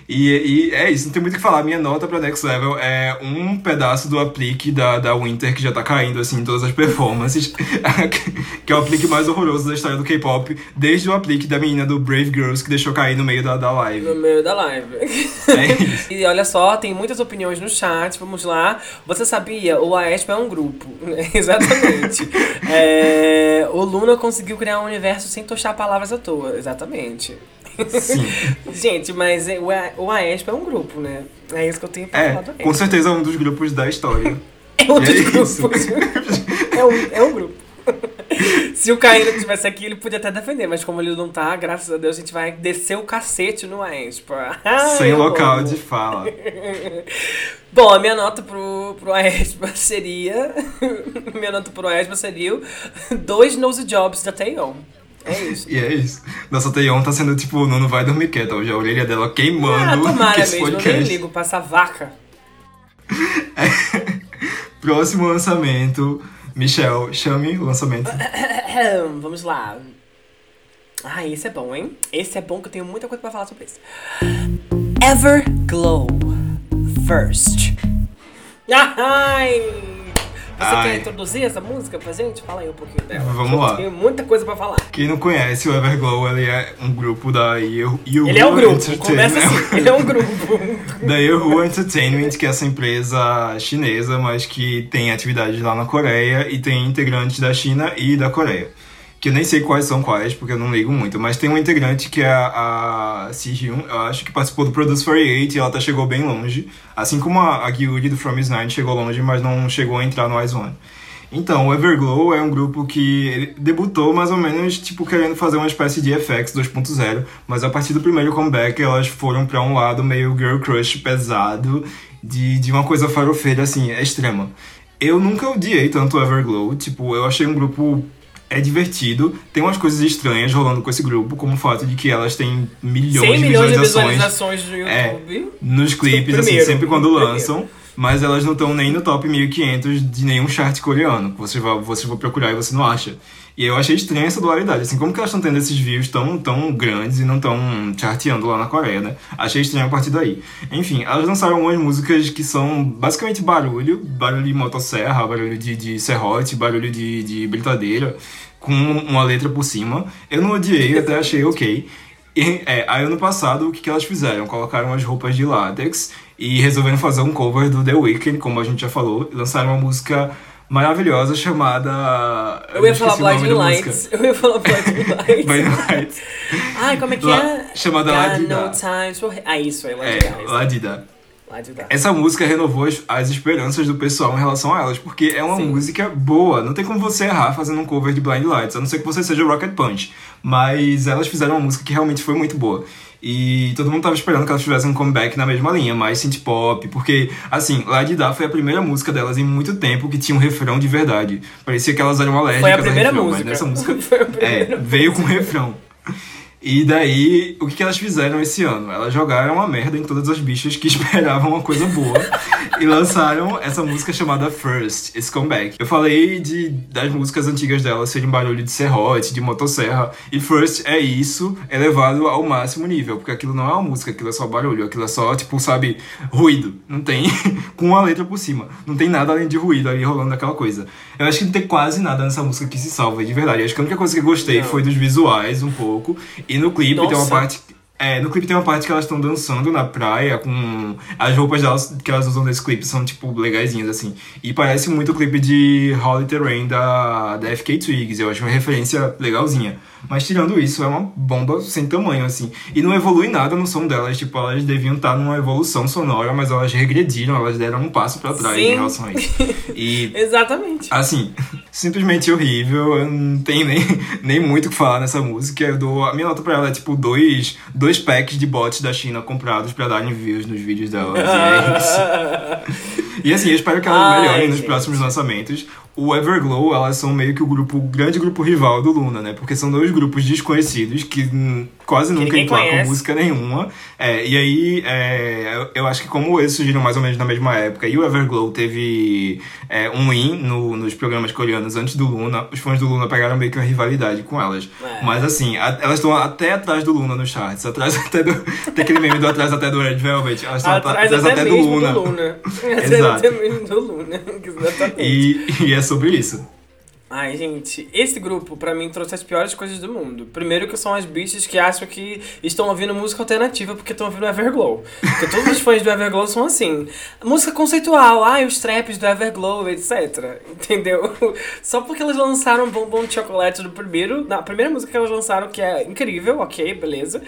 E, e é isso, não tem muito o que falar. Minha nota pra Next Level é um pedaço do aplique da, da Winter que já tá caindo assim em todas as performances. que é o aplique mais horroroso da história do K-pop, desde o aplique da menina do Brave Girls que deixou cair no meio da, da No live. meio da live. É isso. E olha só, tem muitas opiniões no chat, vamos lá. Você sabia? O AESP é um grupo. Exatamente. É, o Luna conseguiu criar um universo sem tochar palavras à toa. Exatamente. Sim. Gente, mas é- o AESP é um grupo, né? É isso que eu tenho pra falar É, do com AESP. certeza é um dos grupos da história. É um dos é grupos. é, um, é um grupo. Se o Caíno estivesse aqui, ele podia até defender, mas como ele não tá, graças a Deus, a gente vai descer o cacete no AESP. Ai, sem local amo. de fala. Bom, a minha nota pro, pro Aespa seria. minha nota pro Aespa seria dois nose jobs da Taeyeon. É isso. E é isso. Nossa Taeyeon tá sendo tipo, não, não vai dormir quieta hoje. A orelha dela Ah, queimando tomara com esse mesmo, eu nem podcast. ligo pra essa vaca. Próximo lançamento. Michel, chame o lançamento. Vamos lá. Ah, esse é bom, hein? Esse é bom que eu tenho muita coisa pra falar sobre isso. Everglow First. Ai! Você Ai. quer introduzir essa música pra gente? Fala aí um pouquinho dela. Vamos lá. Tenho muita coisa pra falar. Quem não conhece o Everglow, ele é um grupo da Yahoo Ele é um grupo, começa assim. Ele é um grupo. da Yahoo Entertainment, que é essa empresa chinesa, mas que tem atividades lá na Coreia e tem integrantes da China e da Coreia. Que eu nem sei quais são quais, porque eu não ligo muito, mas tem um integrante que é a, a Si-hyun, eu acho que participou do Produce 48 e ela até chegou bem longe. Assim como a, a Gyuri do From Is Nine chegou longe, mas não chegou a entrar no Ice One. Então, o Everglow é um grupo que debutou mais ou menos, tipo, querendo fazer uma espécie de FX 2.0, mas a partir do primeiro comeback elas foram pra um lado meio girl crush pesado, de, de uma coisa farofeira, assim, extrema. Eu nunca odiei tanto o Everglow, tipo, eu achei um grupo é divertido, tem umas coisas estranhas rolando com esse grupo, como o fato de que elas têm milhões 100 de milhões de visualizações visualizações no É. YouTube. nos clipes, assim, sempre quando lançam. Mas elas não estão nem no top 1500 de nenhum chart coreano. Você vai, você vai procurar e você não acha. E eu achei estranha essa dualidade. Assim, como que elas estão tendo esses views tão, tão grandes e não estão charteando lá na Coreia, né? Achei estranho a partir daí. Enfim, elas lançaram algumas músicas que são basicamente barulho. Barulho de motosserra, barulho de, de serrote, barulho de, de britadeira. Com uma letra por cima. Eu não odiei, até achei ok. E, é, aí ano passado, o que, que elas fizeram? Colocaram as roupas de látex e resolveram fazer um cover do The Weeknd, como a gente já falou. Lançaram uma música maravilhosa chamada... Eu ia esqueci falar Blinding Lights. Eu ia falar Blinding Lights. Blinding Lights. Ai, como é que La- é? chamada Ladida. no time for... Ah, isso aí, É, Ladida. Ladida. Ladida. Essa música renovou as, as esperanças do pessoal em relação a elas, porque é uma Sim. música boa. Não tem como você errar fazendo um cover de Blind Lights, a não ser que você seja Rocket Punch. Mas elas fizeram uma música que realmente foi muito boa. E todo mundo tava esperando que elas fizessem um comeback na mesma linha, mais synth pop, porque, assim, Ladida foi a primeira música delas em muito tempo que tinha um refrão de verdade. Parecia que elas eram alérgicas Foi a primeira refrão, música. mas nessa música Foi a primeira é, veio com refrão. E daí, o que, que elas fizeram esse ano? Elas jogaram uma merda em todas as bichas que esperavam uma coisa boa e lançaram essa música chamada First, esse comeback. Eu falei de, das músicas antigas delas serem barulho de serrote, de motosserra, e First é isso elevado ao máximo nível, porque aquilo não é uma música, aquilo é só barulho, aquilo é só, tipo, sabe, ruído. Não tem, com uma letra por cima. Não tem nada além de ruído ali rolando aquela coisa. Eu acho que não tem quase nada nessa música que se salva, de verdade. Eu acho que a única coisa que eu gostei foi dos visuais um pouco. E no clipe tem uma Nossa. parte. É, no clipe tem uma parte que elas estão dançando na praia com. As roupas delas que elas usam nesse clipe são, tipo, legaisinhas, assim. E parece muito o clipe de Holly Terrain da, da FK Twigs. Eu acho uma referência legalzinha. Mas tirando isso, é uma bomba sem tamanho, assim. E não evolui nada no som delas. Tipo, elas deviam estar numa evolução sonora, mas elas regrediram, elas deram um passo pra trás Sim. em relação a isso. E Exatamente. Assim, simplesmente horrível. Eu não tenho nem, nem muito o que falar nessa música. Eu dou, a minha nota pra ela é tipo dois, dois packs de bots da China comprados pra darem views nos vídeos delas. E é isso. E assim, eu espero que elas Ai, melhorem nos gente. próximos lançamentos. O Everglow, elas são meio que o grupo, o grande grupo rival do Luna, né? Porque são dois grupos desconhecidos que quase nunca emplacam música nenhuma. É, e aí, é, eu- acho que como eles surgiram mais ou menos na mesma época, e o Everglow teve é, um win no- nos programas coreanos antes do Luna, os fãs do Luna pegaram meio que uma rivalidade com elas. É. Mas assim, a- elas estão até atrás do Luna nos charts, atrás até do. Tem aquele meme do atrás até do Red Velvet, elas estão Atrás atrás até, até, do Luna. do Luna. Exato. do Luna. Exatamente. E, e é sobre isso. Ai, gente, esse grupo pra mim trouxe as piores coisas do mundo. Primeiro que são as bichas que acham que estão ouvindo música alternativa porque estão ouvindo Everglow. Porque todos os fãs do Everglow são assim. Música conceitual, ai, os traps do Everglow, etc. Entendeu? Só porque elas lançaram Bombom de Chocolate no primeiro, na primeira música que elas lançaram, que é incrível, ok, beleza.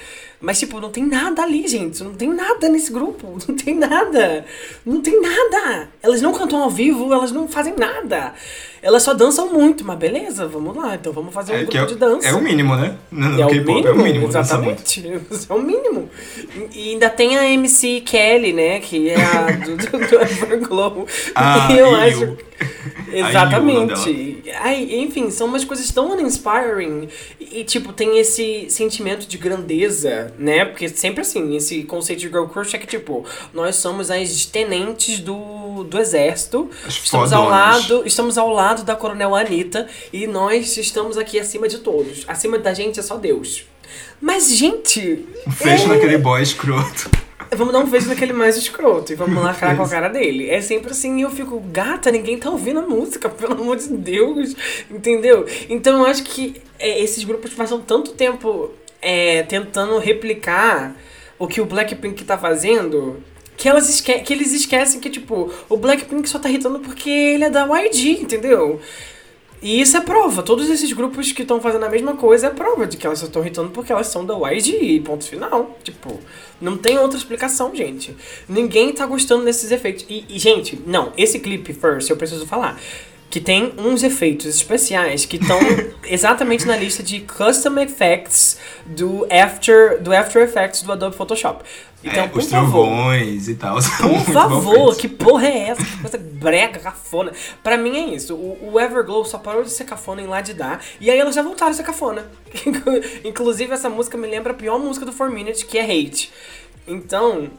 Mas, tipo, não tem nada ali, gente. Não tem nada nesse grupo. Não tem nada. Não tem nada. Elas não cantam ao vivo, elas não fazem nada. Elas só dançam muito, mas beleza, vamos lá. Então vamos fazer um É, grupo é, de dança. é o mínimo, né? No, no É o K-pop, mínimo, é o mínimo. exatamente. É o mínimo. E ainda tem a MC Kelly, né? Que é a do, do, do Everglow. Ah, E eu Yu. acho. Exatamente. Ai, enfim, são umas coisas tão uninspiring. E, e, tipo, tem esse sentimento de grandeza, né? Porque sempre assim, esse conceito de girl crush é que, tipo, nós somos as tenentes do, do exército. As Estamos ao lado estamos ao lado da Coronel Anitta e nós estamos aqui acima de todos. Acima da gente é só Deus. Mas, gente. Um fecho é- naquele boy escroto. Vamos dar um beijo naquele mais escroto e vamos lacrar com a cara dele. É sempre assim, e eu fico, gata, ninguém tá ouvindo a música, pelo amor de Deus. Entendeu? Então eu acho que é, esses grupos passam tanto tempo é, tentando replicar o que o Blackpink tá fazendo. Que, elas esque que eles esquecem que, tipo, o Blackpink só tá irritando porque ele é da YG, entendeu? E isso é prova. Todos esses grupos que estão fazendo a mesma coisa é prova de que elas estão irritando porque elas são da YG. Ponto final. Tipo, não tem outra explicação, gente. Ninguém tá gostando desses efeitos. E, e, gente, não, esse clipe, first, eu preciso falar. Que tem uns efeitos especiais que estão exatamente na lista de custom effects do After, do After Effects do Adobe Photoshop. Então, é, por os favor, trovões e tal. por favor, que porra é essa? Que coisa brega, cafona. Pra mim é isso. O, o Everglow só parou de ser cafona em lá de dar. E aí elas já voltaram a ser cafona. Inclusive, essa música me lembra a pior música do 4 Minutes, que é Hate. Então,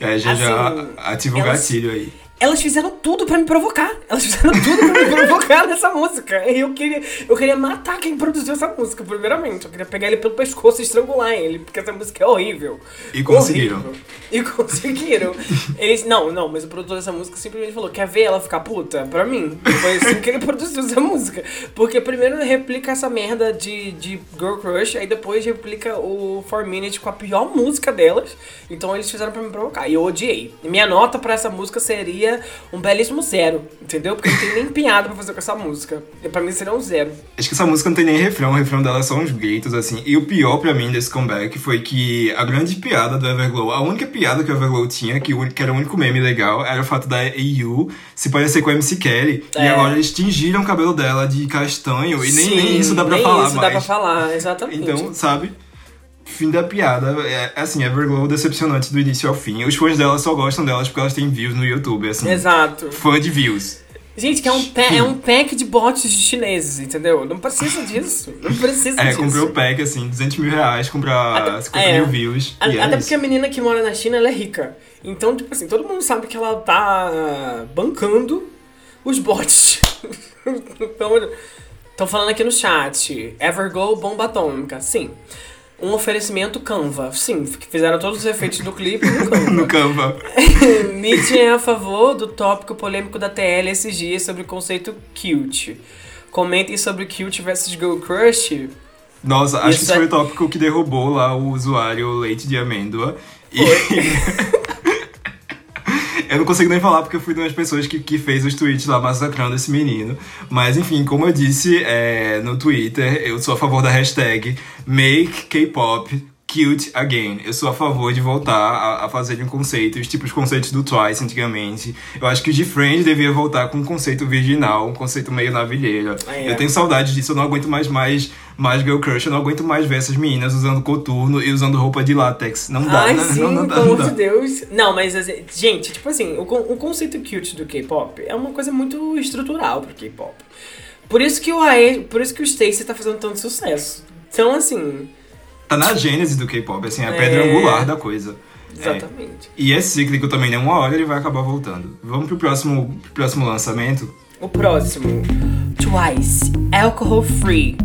É, já, já assim, ativa o elas- gatilho aí. Elas fizeram tudo pra me provocar. Elas fizeram tudo pra me provocar nessa música. E eu queria, eu queria matar quem produziu essa música, primeiramente. Eu queria pegar ele pelo pescoço e estrangular ele, porque essa música é horrível. E conseguiram. Horrível. E conseguiram. Eles, não, não, mas o produtor dessa música simplesmente falou: quer ver ela ficar puta? Pra mim. Foi assim que ele produziu essa música. Porque primeiro replica essa merda de, de Girl Crush, aí depois replica o 4 Minute com a pior música delas. Então eles fizeram pra me provocar. E eu odiei. E minha nota pra essa música seria um belíssimo zero, entendeu? Porque não tem nem piada pra fazer com essa música. E pra mim seria um zero. Acho que essa música não tem nem refrão, o refrão dela é só uns gritos, assim. E o pior pra mim desse comeback foi que a grande piada do Everglow, a única piada que o Everglow tinha, que, o- que era o único meme legal, era o fato da EU se parecer com a MC Kelly. E É. agora eles tingiram o cabelo dela de castanho, e nem, Sim, nem isso dá pra nem falar isso mais. dá pra falar, exatamente. Então, sabe? Fim da piada. É, assim, Everglow decepcionante do início ao fim. Os fãs dela só gostam delas porque elas têm views no YouTube, assim. Exato. Fã de views. Gente, que é um, pa- é um pack de bots de chineses, entendeu? Não precisa disso. Não precisa É, disso. comprei o pack, assim, 200 mil reais, comprar Até- 50 é. mil views. A- é Até porque a menina que mora na China, ela é rica. Então, tipo assim, todo mundo sabe que ela tá bancando os bots. então, estão falando aqui no chat. Everglow bomba atômica. Sim. Um oferecimento Canva. Sim, que fizeram todos os efeitos do clipe no Canva. No Canva. Nietzsche é a favor do tópico polêmico da TL esses dias sobre o conceito cute. Comentem sobre cute versus girl crush. Nossa, acho Isso que é- foi o tópico que derrubou lá o usuário leite de amêndoa. E eu não consigo nem falar porque eu fui uma das pessoas que, que fez os tweets lá massacrando esse menino. Mas enfim, como eu disse é, no Twitter, eu sou a favor da hashtag Make K-pop Cute Again. Eu sou a favor de voltar a, a fazer um conceito, os tipos de conceitos do Twice antigamente. Eu acho que o de Friends devia voltar com um conceito virginal, um conceito meio navilheira. É. Eu tenho saudade disso, eu não aguento mais mais mais girl crush, eu não aguento mais ver essas meninas usando coturno e usando roupa de látex. Não dá, Ai, não, sim, não, não pelo amor de Deus. Não, mas, assim, gente, tipo assim, o, o conceito cute do K-pop é uma coisa muito estrutural pro K-pop. Por isso que o AE, por isso que o Stacey tá fazendo tanto sucesso. Então, assim, Tá na gênese do K-pop, assim, é a É. pedra angular da coisa. É. exatamente. E é cíclico também, né? Uma hora ele vai acabar voltando. Vamos pro próximo, pro próximo lançamento. O próximo. Twice. Alcohol free.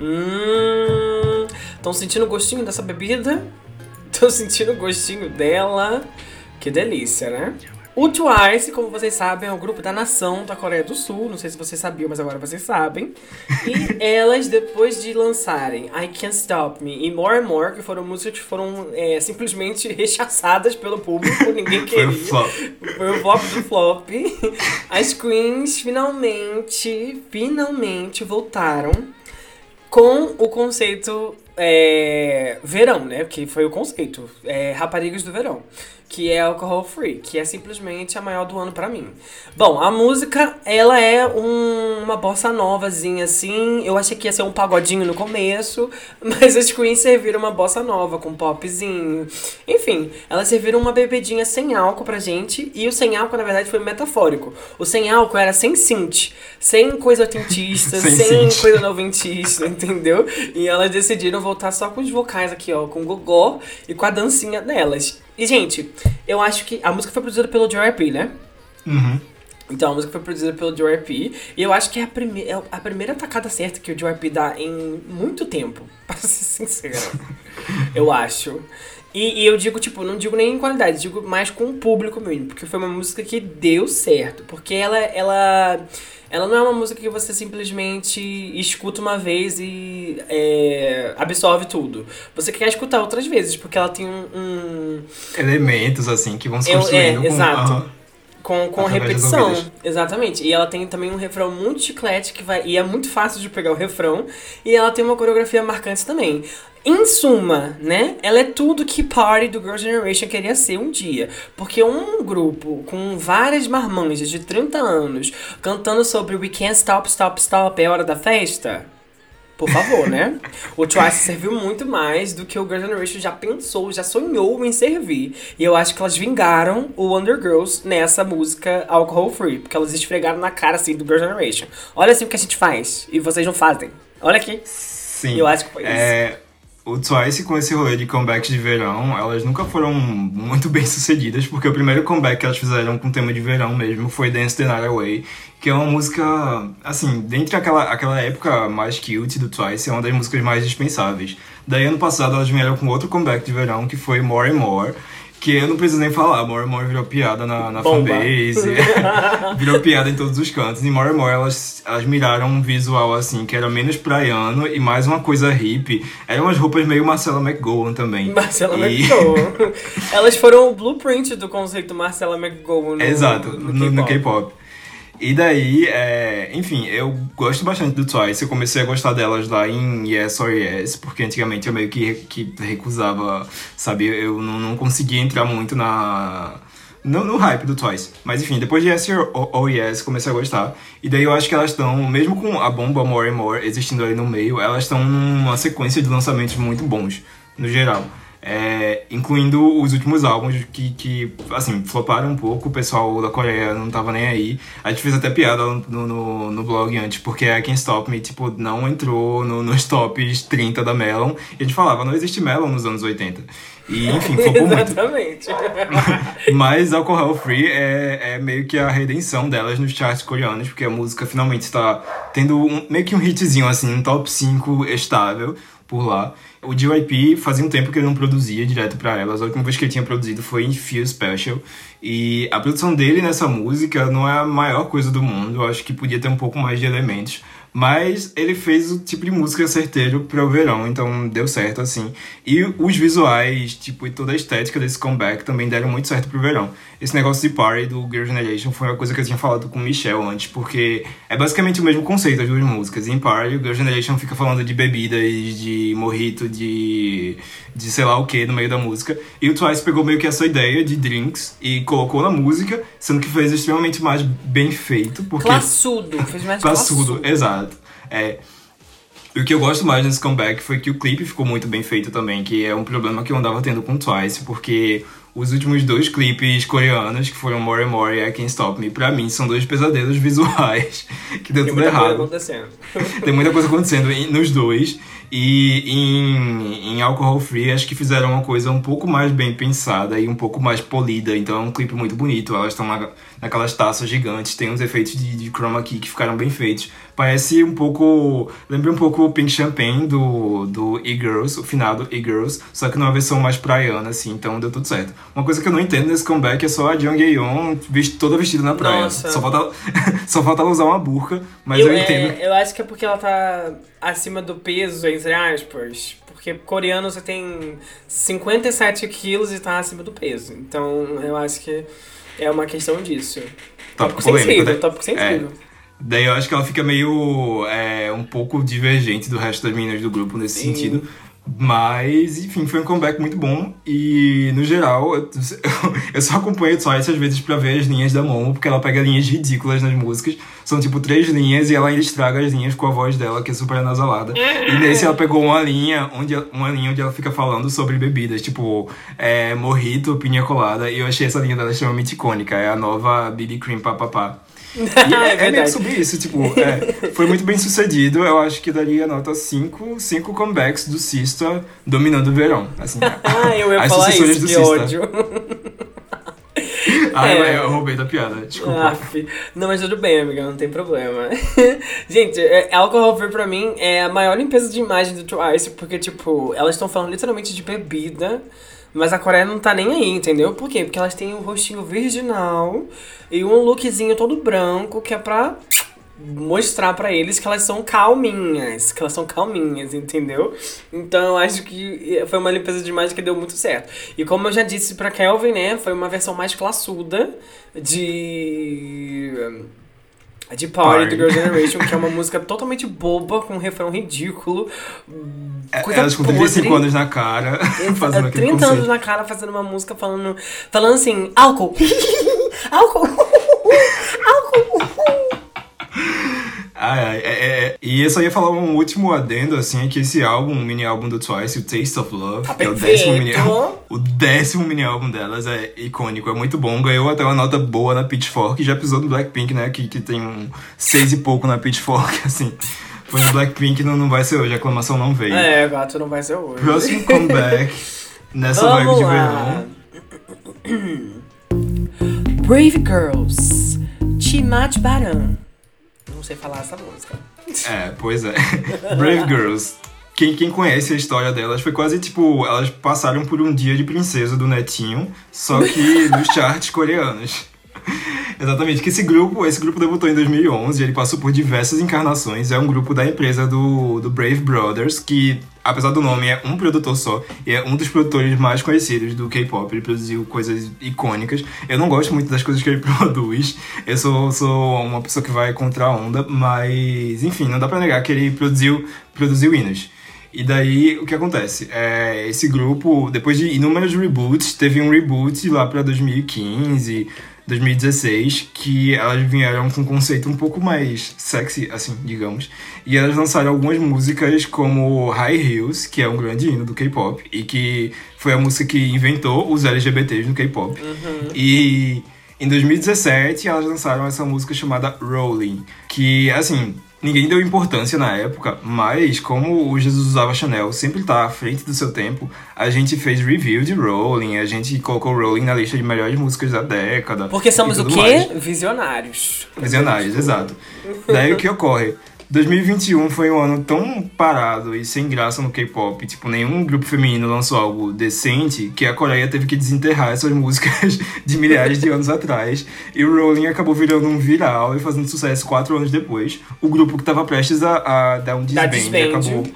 Hum. Estão sentindo o gostinho dessa bebida? Estão sentindo o gostinho dela? Que delícia, né? O Twice, como vocês sabem, é o grupo da nação da Coreia do Sul. Não sei se vocês sabiam, mas agora vocês sabem. E elas, depois de lançarem I Can't Stop Me e More and More, que foram músicas que foram é, simplesmente rechaçadas pelo público, ninguém Foi queria. o flop. Foi o flop do flop. As queens finalmente, finalmente voltaram com o conceito é, verão, né? Que foi o conceito. É, raparigas do verão. Que é alcohol free, que é simplesmente a maior do ano pra mim. Bom, a música, ela é um- uma bossa novazinha, assim. Eu achei que ia ser um pagodinho no começo, mas as queens serviram uma bossa nova, com popzinho. Enfim, elas serviram uma bebedinha sem álcool pra gente, e o sem álcool, na verdade, foi metafórico. O sem álcool era sem synth, sem coisa autentista, Sem sem, coisa noventista, entendeu? E elas decidiram voltar só com os vocais aqui, ó, com o gogó e com a dancinha delas. E, gente, eu acho que a música foi produzida pelo JRP, né? Uhum. Então, a música foi produzida pelo JRP. E eu acho que é a, prime é a primeira tacada certa que o JRP dá em muito tempo. Pra ser sincero. eu acho. E, e eu digo, tipo, não digo nem em qualidade, digo mais com o público mesmo. Porque foi uma música que deu certo. Porque ela, ela, ela não é uma música que você simplesmente escuta uma vez e é, absorve tudo. Você quer escutar outras vezes, porque ela tem um- um Elementos, assim, que vão se Eu- construindo é, com... exato. Com, com Através repetição. Exatamente. E ela tem também um refrão muito chiclete que vai. E é muito fácil de pegar o refrão. E ela tem uma coreografia marcante também. Em suma, né? Ela é tudo que Party do Girl Generation queria ser um dia. Porque um grupo com várias marmanjas de 30 anos cantando sobre We Can't Stop, Stop, Stop, é hora da festa. Por favor, né? O Twice serviu muito mais do que o Girl Generation já pensou, já sonhou em servir. E eu acho que elas vingaram o Wonder Girls nessa música Alcohol Free. Porque elas esfregaram na cara, assim, do Girl Generation. Olha assim o que a gente faz. E vocês não fazem. Olha aqui. Sim. Eu acho que foi isso. O Twice, com esse rolê de comeback de verão, elas nunca foram muito bem sucedidas, porque o primeiro comeback que elas fizeram com tema de verão mesmo foi Dance the Night Away, que é uma música, assim, dentre aquela, aquela época mais cute do Twice, é uma das músicas mais dispensáveis. Daí, ano passado, elas vieram com outro comeback de verão, que foi More and More, que eu não preciso nem falar, More and More virou piada na, na Bomba. fanbase, virou piada em todos os cantos. E More and More, elas, elas miraram um visual assim, que era menos praiano e mais uma coisa hippie. Eram umas roupas meio Marcela McGowan também. Marcela E- McGowan. Elas foram o blueprint do conceito Marcela McGowan no, Exato, no, no K-pop. E daí, é, enfim, eu gosto bastante do Twice. Eu comecei a gostar delas lá em Yes or Yes, porque antigamente eu meio que, que recusava, sabe? Eu não, não conseguia entrar muito na. No, no hype do Twice. Mas enfim, depois de Yes or, or Yes, comecei a gostar. E daí eu acho que elas estão, mesmo com a bomba More and More existindo ali no meio, elas estão numa sequência de lançamentos muito bons, no geral. É, incluindo os últimos álbuns que, que, assim, floparam um pouco, o pessoal da Coreia não tava nem aí. A gente fez até piada no, no, no blog antes, porque a Can't Stop Me, tipo, não entrou no- nos tops 30 da Melon. E a gente falava, não existe Melon nos anos 80. E, enfim, flopou muito. Exatamente. Mas Alcohol Free é, é meio que a redenção delas nos charts coreanos, porque a música finalmente está tendo um- meio que um hitzinho, assim, um top 5 estável por lá. O JYP fazia um tempo que ele não produzia direto pra elas. A última vez que ele tinha produzido foi em Feel Special. E a produção dele nessa música não é a maior coisa do mundo. Eu acho que podia ter um pouco mais de elementos. Mas ele fez o tipo de música certeiro para o verão, então deu certo, assim. E os visuais, tipo, e toda a estética desse comeback também deram muito certo pro verão. Esse negócio de party do Girl Generation foi uma coisa que eu tinha falado com o Michel antes, porque é basicamente o mesmo conceito as duas músicas. Em party, o Girl Generation fica falando de bebidas, de morrito, de, de sei lá o que no meio da música. E o Twice pegou meio que essa ideia de drinks e colocou na música, sendo que fez extremamente mais bem feito. Porque... Classudo, fez mais Classudo, classudo. exato. É, o que eu gosto mais nesse comeback foi que o clipe ficou muito bem feito também, que é um problema que eu andava tendo com Twice, porque os últimos dois clipes coreanos, que foram More and More e I Can't Stop Me, pra mim são dois pesadelos visuais, que deu Tem tudo muita coisa errado. acontecendo. Tem muita coisa acontecendo nos dois. E em, em Alcohol Free, acho que fizeram uma coisa um pouco mais bem pensada e um pouco mais polida. Então é um clipe muito bonito. Elas estão na, naquelas taças gigantes, tem uns efeitos de, de chroma key que ficaram bem feitos. Parece um pouco. Lembra um pouco o Pink Champagne do, do E-Girls, o finado E-Girls, só que numa versão mais praiana, assim, então deu tudo certo. Uma coisa que eu não entendo nesse comeback é só a Jung Yeon vest- toda vestida na praia. Nossa. Só falta, só falta ela usar uma burca, mas eu, é, entendo. eu acho que é porque ela tá acima do peso, entre aspas. Porque coreano você tem 57 quilos e tá acima do peso. Então eu acho que é uma questão disso. Tópico Tópico sensível, polêmico, né? tópico sensível. Daí eu acho que ela fica meio. É, um pouco divergente do resto das meninas do grupo nesse Sim. sentido. Mas, enfim, foi um comeback muito bom. E, no geral, eu, eu só acompanho Twice às vezes pra ver as linhas da Momo, porque ela pega linhas ridículas nas músicas. São tipo três linhas e ela ainda estraga as linhas com a voz dela, que é super anasalada. E nesse ela pegou uma linha onde, uma linha onde ela fica falando sobre bebidas, tipo, é, morrito, pinha colada. E eu achei essa linha dela extremamente icônica. É a nova BB Cream Papapá. E É é, é meio que sobre isso, tipo, é, foi muito bem sucedido. Eu acho que daria nota 5, 5 comebacks do Sista dominando o verão. Assim, Ah, eu ia as falar isso, do que Sista. ódio. Ah, É. eu, roubei da piada, desculpa. Aff. Não, mas tudo bem, amiga, não tem problema. Gente, é, Alcohol Free pra mim é a maior limpeza de imagem do Twice, porque, tipo, elas estão falando literalmente de bebida, mas a Coreia não tá nem aí, entendeu? Por quê? Porque elas têm um rostinho virginal e um lookzinho todo branco que é pra mostrar pra eles que elas são calminhas, que elas são calminhas, entendeu? Então acho que foi uma limpeza de imagem que deu muito certo. E como eu já disse pra Kelvin, né, foi uma versão mais classuda de de Party, Party. do Girl Generation, que é uma música totalmente boba, com um refrão ridículo. Coisa É, Elas com 35 podre. anos na cara, fazendo aquele 30 anos conceito. na cara fazendo uma música falando, falando assim, álcool, álcool. Ai, é, é, é. E eu só ia falar um último adendo, assim, é que esse álbum, o mini álbum do Twice, o Taste of Love, Tá que é o décimo mini álbum, o décimo mini álbum delas é icônico, é muito bom, ganhou até uma nota boa na Pitchfork, já pisou no Blackpink, né, que, que tem um seis e pouco na Pitchfork, assim. Foi no Blackpink, não, não vai ser hoje, a aclamação não veio. É, gato, não vai ser hoje. Próximo comeback, nessa vibe Vamos de lá. verão. Brave Girls, Chimat Baran. Não sei falar essa música. É, pois é. Brave Girls. Quem, quem conhece a história delas foi quase tipo, elas passaram por um dia de princesa do netinho, só que nos charts coreanos. Exatamente, que esse grupo, esse grupo debutou em 2011, ele passou por diversas encarnações, é um grupo da empresa do, do Brave Brothers, que apesar do nome é um produtor só, e é um dos produtores mais conhecidos do K-pop, ele produziu coisas icônicas. Eu não gosto muito das coisas que ele produz, eu sou, sou uma pessoa que vai contra a onda, mas enfim, não dá pra negar que ele produziu, produziu hinos. E daí, o que acontece? É, esse grupo, depois de inúmeros reboots, teve um reboot lá pra 2015, 2016, que elas vieram com um conceito um pouco mais sexy, assim, digamos. E elas lançaram algumas músicas como High Heels, que é um grande hino do K-pop, e que foi a música que inventou os LGBTs no K-pop. E em 2017 elas lançaram essa música chamada Rolling, que assim, ninguém deu importância na época, mas como o Jesus usava Chanel sempre tá à frente do seu tempo, a gente fez review de Rolling, a gente colocou Rolling na lista de melhores músicas da década. Porque somos o quê? mais. Visionários. Visionários, exato. Daí o que ocorre? 2021 foi um ano tão parado e sem graça no K-pop, tipo, nenhum grupo feminino lançou algo decente, que a Coreia teve que desenterrar essas músicas de milhares de anos atrás. E o Rolling acabou virando um viral e fazendo sucesso quatro anos depois. O grupo que estava prestes a, a, dar um disband. acabou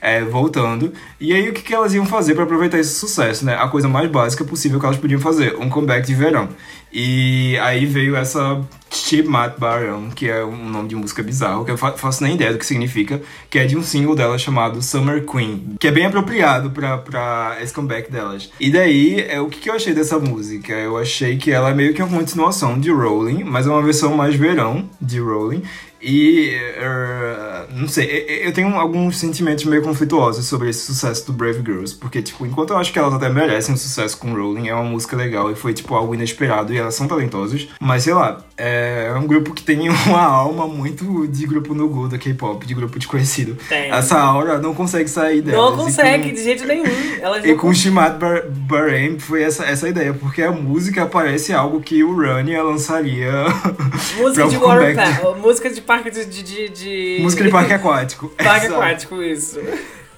é, voltando. E aí, o que, que elas iam fazer para aproveitar esse sucesso, né? A coisa mais básica possível que elas podiam fazer, um comeback de verão. E aí veio essa Chip Mat Baram, que é um nome de música bizarro, que eu fa- faço nem ideia do que significa, que é de um single dela chamado Summer Queen, que é bem apropriado pra esse comeback delas. E daí, é, o que, que eu achei dessa música? Eu achei que ela é meio que uma continuação de Rolling, mas é uma versão mais verão de Rolling. E er, não sei, eu- tenho alguns sentimentos meio conflituosos sobre esse sucesso do Brave Girls, porque tipo, enquanto eu acho que elas até merecem um sucesso com Rolling, é uma música legal e foi tipo algo inesperado e elas são talentosas, mas sei lá, é um grupo que tem uma alma muito de grupo no Go da K-pop, de grupo desconhecido. Tem. Essa aura não consegue sair delas. Não e com- consegue de jeito nenhum. Elas e com o Shimat Bar Bahrain foi essa, essa ideia, porque a música parece algo que o Rania lançaria. Música de park. Música de parque de. de, de, Música de parque aquático. Parque Exato. aquático, isso.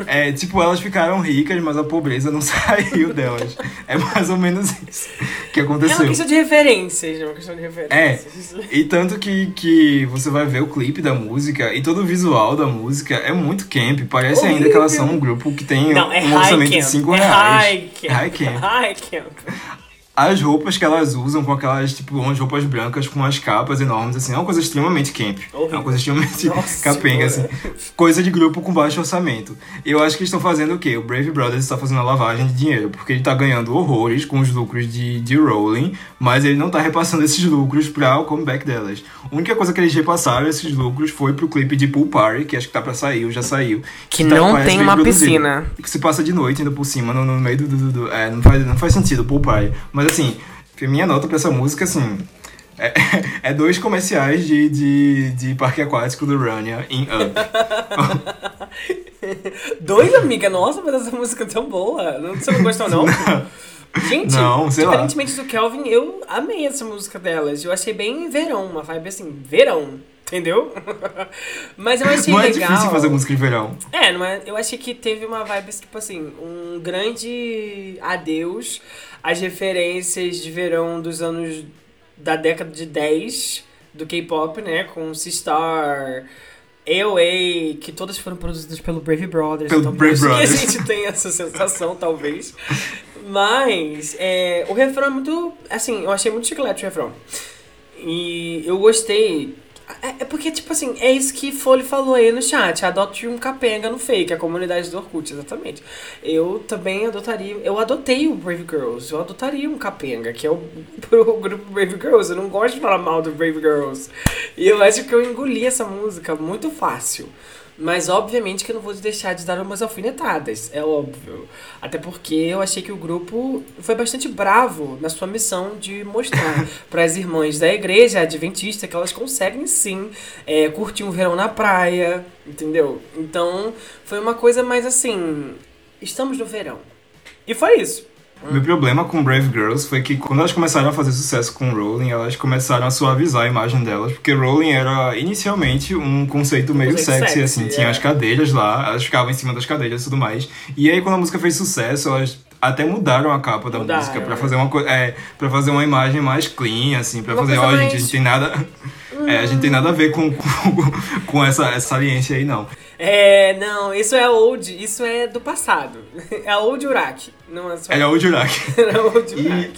É, tipo, elas ficaram ricas, mas a pobreza não saiu delas. É mais ou menos isso que É uma aconteceu. questão de referências, é uma questão de referências. E tanto que, que você vai ver o clipe da música e todo o visual da música é muito camp. Parece ainda que elas são um grupo que tem Não, é um orçamento camp. de 5 é reais. high camp. High camp. High camp. As roupas que elas usam com aquelas, tipo, umas roupas brancas com umas capas enormes, assim, é uma coisa extremamente camp. É uma coisa extremamente Nossa capenga, assim. Coisa de grupo com baixo orçamento. Eu acho que eles estão fazendo o quê? O Brave Brothers está fazendo a lavagem de dinheiro, porque ele tá ganhando horrores com os lucros de, de Rolling, mas ele não tá repassando esses lucros para o comeback delas. A única coisa que eles repassaram esses lucros foi pro clipe de Pool Party, que acho que tá pra sair, ou já saiu. Que tá- não parece tem uma produzido. piscina. Que se passa de noite ainda por cima, no, no meio do. do, do- do- é, não, faz, não faz sentido, Pool Party. Mas assim, a minha nota pra essa música, assim. É, é dois comerciais de, de, de parque aquático do Rania em Up. Dois, amiga? Nossa, mas essa música é tão boa. Não- Você não gostou, não? Gente, Não, sei lá. diferentemente do Kelvin, eu amei essa música delas. Eu achei bem verão, uma vibe assim, verão. Entendeu? Mas eu achei não é legal. difícil fazer música de verão. É, não é, eu achei que teve uma vibe, tipo assim, um grande adeus às referências de verão dos anos da década de 10 do K-pop, né? Com Sistar, AOA, que todas foram produzidas pelo Brave Brothers. Pelo então por Brave isso que a Brothers. gente tem essa sensação, talvez. Mas é, o refrão é muito. Assim, eu achei muito chiclete o refrão. E eu gostei. É, é porque, tipo assim, é isso que Foley falou aí no chat. Adote um capenga no fake, a comunidade do Orkut, exatamente. Eu também adotaria. Eu adotei o Brave Girls. Eu adotaria um capenga, que é o, o grupo Brave Girls. Eu não gosto de falar mal do Brave Girls. E eu acho que eu engoli essa música muito fácil. Mas obviamente que eu não vou deixar de dar umas alfinetadas, é óbvio. Até porque eu achei que o grupo foi bastante bravo na sua missão de mostrar para as irmãs da igreja adventista que elas conseguem sim é, curtir um verão na praia, entendeu? Então foi uma coisa mais assim: estamos no verão. E foi isso. Meu problema com Brave Girls foi que quando elas começaram a fazer sucesso com Rolling, elas começaram a suavizar a imagem delas, porque Rolling era inicialmente um conceito meio Conceito sexy, sexy, assim, é. tinha as cadeiras lá, elas ficavam em cima das cadeiras e tudo mais. E aí quando a música fez sucesso, elas até mudaram a capa da Mudaram, música pra é. fazer uma coisa, é, para fazer uma imagem mais clean, assim, pra Uma fazer, ó, gente, a gente tem nada, é, a gente tem nada a ver com, com, com essa, essa saliência aí, não. É, não, isso é old, isso é do passado. É old Uraki, não é só. Era o Jurak. Era old E, Uraki.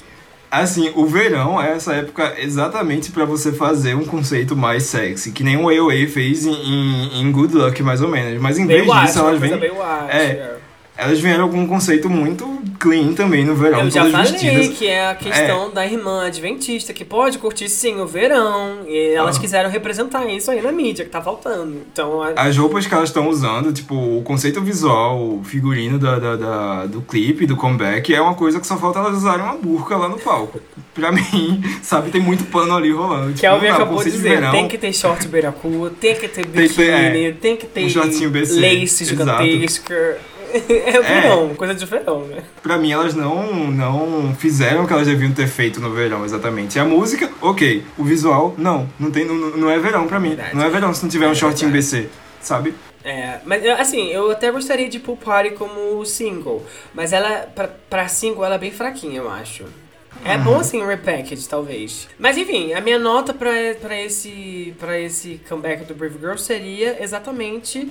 assim, o verão é essa época exatamente pra você fazer um conceito mais sexy, que nem o AOA fez em, em, em Good Luck, mais ou menos. Mas em vez disso, elas, vêm, Baywatch, é. Elas vieram com um conceito muito clean também no verão, Eu já falei vestidas. que é a questão da irmã adventista, que pode curtir sim o verão. E elas Ah. quiseram representar isso aí na mídia, que tá faltando. Então, a- As roupas que elas estão usando, tipo, o conceito visual, o figurino da, da- da- do clipe, do comeback, é uma coisa que só falta elas usarem uma burca lá no palco. Pra mim, sabe, tem muito pano ali rolando. Tipo, Kelvin não dá, o acabou de dizer, verão- tem que ter short beiracu, tem que ter Tem que biquíni, é, tem que ter um shortinho BC, lace exato. É verão, coisa de verão, né? Pra mim, elas não, não fizeram o que elas deviam ter feito no verão, exatamente. A música, ok. O visual, não. Não, tem, não, não é verão pra mim. Verdade. Não é verão se não tiver um É shortinho verdade. BC. sabe? É, mas assim, eu até gostaria de Pool Party como single, mas ela, pra, pra single, ela é bem fraquinha, eu acho. É bom assim um repackage, talvez. Mas enfim, a minha nota pra, pra, esse, pra esse comeback do Brave Girl seria exatamente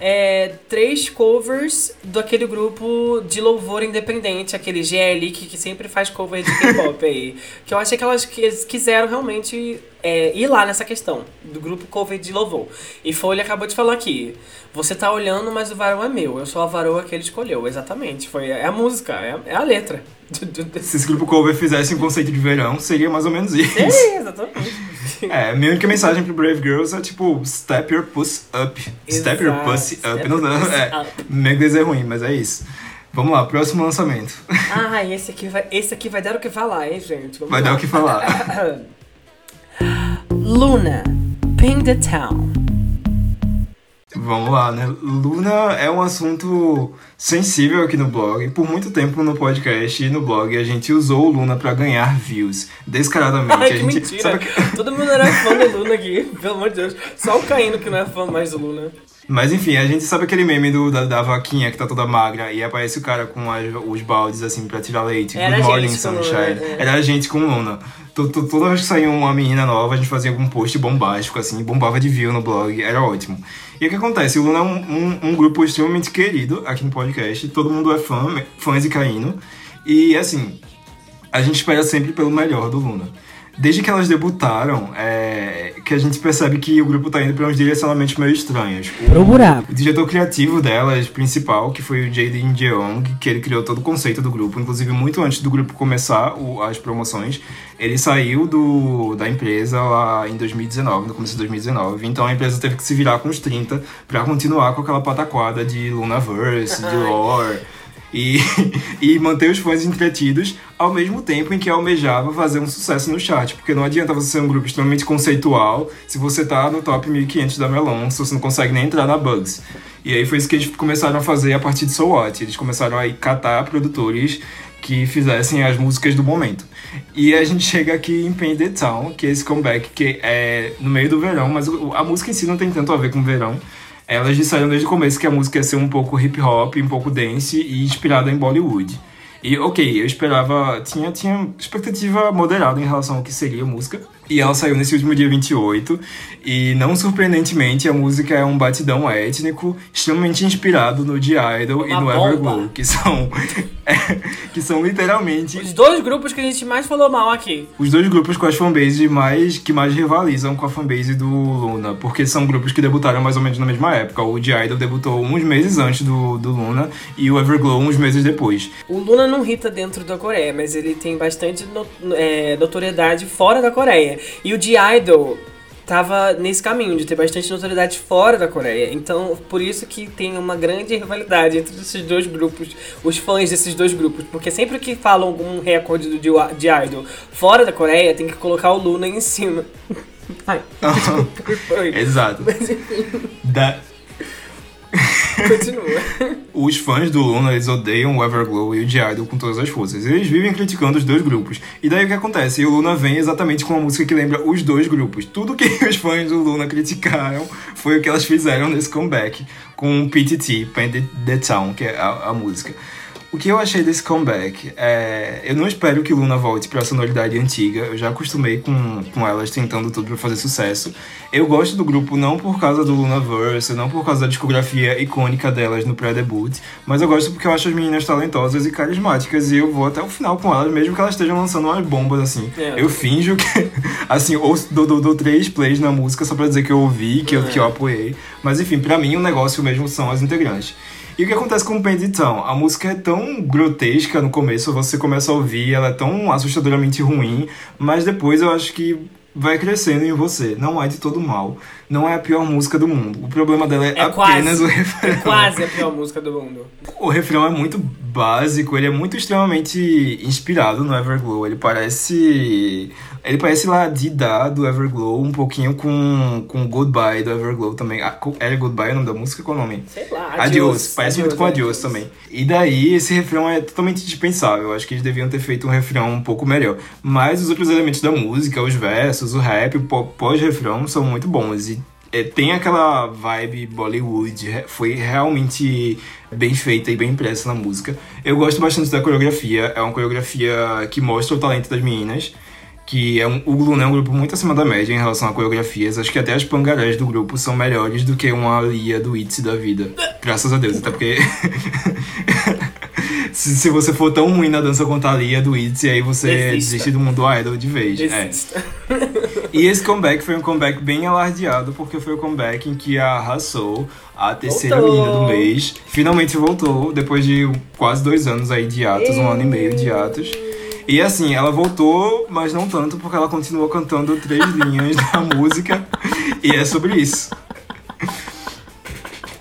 é, três covers daquele grupo de louvor independente, aquele GL que, que sempre faz cover de K-pop aí. Que eu achei que elas que eles quiseram realmente é, ir lá nessa questão do grupo cover de louvor. E Folha acabou de falar aqui. Você tá olhando, mas o varão é meu. Eu sou a varoa que ele escolheu. Exatamente. Foi, é a música, é, a- é a letra. Se esse grupo cover fizesse um conceito de verão, seria mais ou menos isso. É, exatamente. É, minha única mensagem pro Brave Girls é tipo, step your pussy up. Step your Exato, pussy up. step Não, não, é, up. meu inglês é ruim, mas é isso. Vamos lá, próximo lançamento. Ah, esse aqui vai, esse aqui vai dar o que falar, hein, gente? Vamos Vai lá. dar o que falar. Luna, Ping the Town. Vamos lá, né? Luna é um assunto sensível aqui no blog. Por muito tempo no podcast e no blog a gente usou o Luna pra ganhar views. Descaradamente. Ai, a gente, mentira. sabe Todo mundo era fã do Luna aqui, pelo amor de Deus. Só o Caíno que não é fã mais do Luna. Mas enfim, a gente sabe aquele meme do, da, da vaquinha que tá toda magra e aparece o cara com as- os baldes assim pra tirar leite. Era Good morning, sunshine. é. Era a gente com Luna. To- to- Toda vez que saía uma menina nova, a gente fazia algum post bombástico, assim, bombava de view no blog, era ótimo. E o que acontece? O Luna é um, um- um grupo extremamente querido aqui no podcast, todo mundo é fã, fãs de Caíno. E assim, a gente espera sempre pelo melhor do Luna. Desde que elas debutaram, é, que a gente percebe que o grupo tá indo pra uns direcionamentos meio estranhos. O, Pro buraco. o diretor criativo delas, principal, que foi o Jaden Jeong, que ele criou todo o conceito do grupo, inclusive muito antes do grupo começar o- as promoções, ele saiu do, da empresa lá em 2019, no começo de 2019, então a empresa teve que se virar com os 30 pra continuar com aquela pataquada de Lunaverse, de lore e, e manter os fãs entretidos ao mesmo tempo em que almejava fazer um sucesso no chat, porque não adianta você ser um grupo extremamente conceitual se você tá no top 1500 da Melon, se você não consegue nem entrar na Bugs. E aí foi isso que eles começaram a fazer a partir de So What. Eles começaram a catar produtores que fizessem as músicas do momento. E a gente chega aqui em Pain the Town, que é esse comeback que é no meio do verão, mas a música em si não tem tanto a ver com o verão. Elas disseram desde o começo que a música ia ser um pouco hip hop, um pouco dance e inspirada em Bollywood. E ok, eu esperava, tinha, tinha expectativa moderada em relação ao que seria a música. E ela saiu nesse último dia 28. E não surpreendentemente, a música é um batidão étnico extremamente inspirado no The Idol e Uma no bomba. Everglow, que são, que são literalmente Os dois grupos que a gente mais falou mal aqui. os dois grupos com as fanbases mais, que mais rivalizam com a fanbase do Luna, porque são grupos que debutaram mais ou menos na mesma época. O The Idol debutou uns meses antes do, do Luna e o Everglow uns meses depois. O Luna não irrita dentro da Coreia, mas ele tem bastante no- é, notoriedade fora da Coreia. E o The Idol tava nesse caminho de ter bastante notoriedade fora da Coreia. Então, por isso que tem uma grande rivalidade entre esses dois grupos, os fãs desses dois grupos. Porque sempre que falam algum recorde do The The Idol fora da Coreia, tem que colocar o Luna em cima. Ai, desculpa, foi. Exato. Mas enfim, Da- continua. Os fãs do Luna, eles odeiam o Everglow e o The Idol com todas as forças. Eles vivem criticando os dois grupos. E daí o que acontece? O Luna vem exatamente com uma música que lembra os dois grupos. Tudo que os fãs do Luna criticaram foi o que elas fizeram nesse comeback com o PTT, Paint the Town, que é a, a música. O que eu achei desse comeback é. Eu não espero que Luna volte pra sonoridade antiga. Eu já acostumei com, com elas tentando tudo pra fazer sucesso. Eu gosto do grupo não por causa do Lunaverse, não por causa da discografia icônica delas no pré-debut, mas eu gosto porque eu acho as meninas talentosas e carismáticas e eu vou até o final com elas, mesmo que elas estejam lançando umas bombas assim. É. Eu finjo que. Assim, ou dou, dou, dou três plays na música só pra dizer que eu ouvi, que eu, que eu apoiei. Mas enfim, pra mim o negócio mesmo são as integrantes. E o que acontece com o Penditão? A música é tão grotesca no começo, você começa a ouvir, ela é tão assustadoramente ruim, mas depois eu acho que vai crescendo em você. Não é de todo mal. Não é a pior música do mundo. O problema dela é, É apenas quase. o refrão. É quase a pior música do mundo. O refrão é muito básico, ele é muito extremamente inspirado no Everglow. Ele parece. Ele parece lá Dida do Everglow, um pouquinho com, com Goodbye do Everglow também. Ah, Era Goodbye o nome da música? Qual é o nome? Sei lá. Adios, parece muito com é, Adios também. E daí esse refrão é totalmente dispensável. Acho que eles deviam ter feito um refrão um pouco melhor. Mas os outros elementos da música, os versos, o rap, o pó- pós-refrão são muito bons. E é, tem aquela vibe Bollywood, foi realmente bem feita e bem impressa na música. Eu gosto bastante da coreografia, é uma coreografia que mostra o talento das meninas, que é um, o Luna é um grupo muito acima da média em relação a coreografias. Acho que até as pangarés do grupo são melhores do que uma Lia do ITZY da vida. Graças a Deus, até porque... se, se você for tão ruim na dança quanto a Lia do ITZY, aí você Desista. desiste do mundo idol de vez. É. E esse comeback foi um comeback bem alardeado, porque foi o comeback em que a Hassou, a terceira Voltou. menina do mês, finalmente voltou, depois de quase dois anos aí de atos, um ano e meio de atos. E assim, ela voltou, mas não tanto, porque ela continuou cantando três linhas da música, e é sobre isso.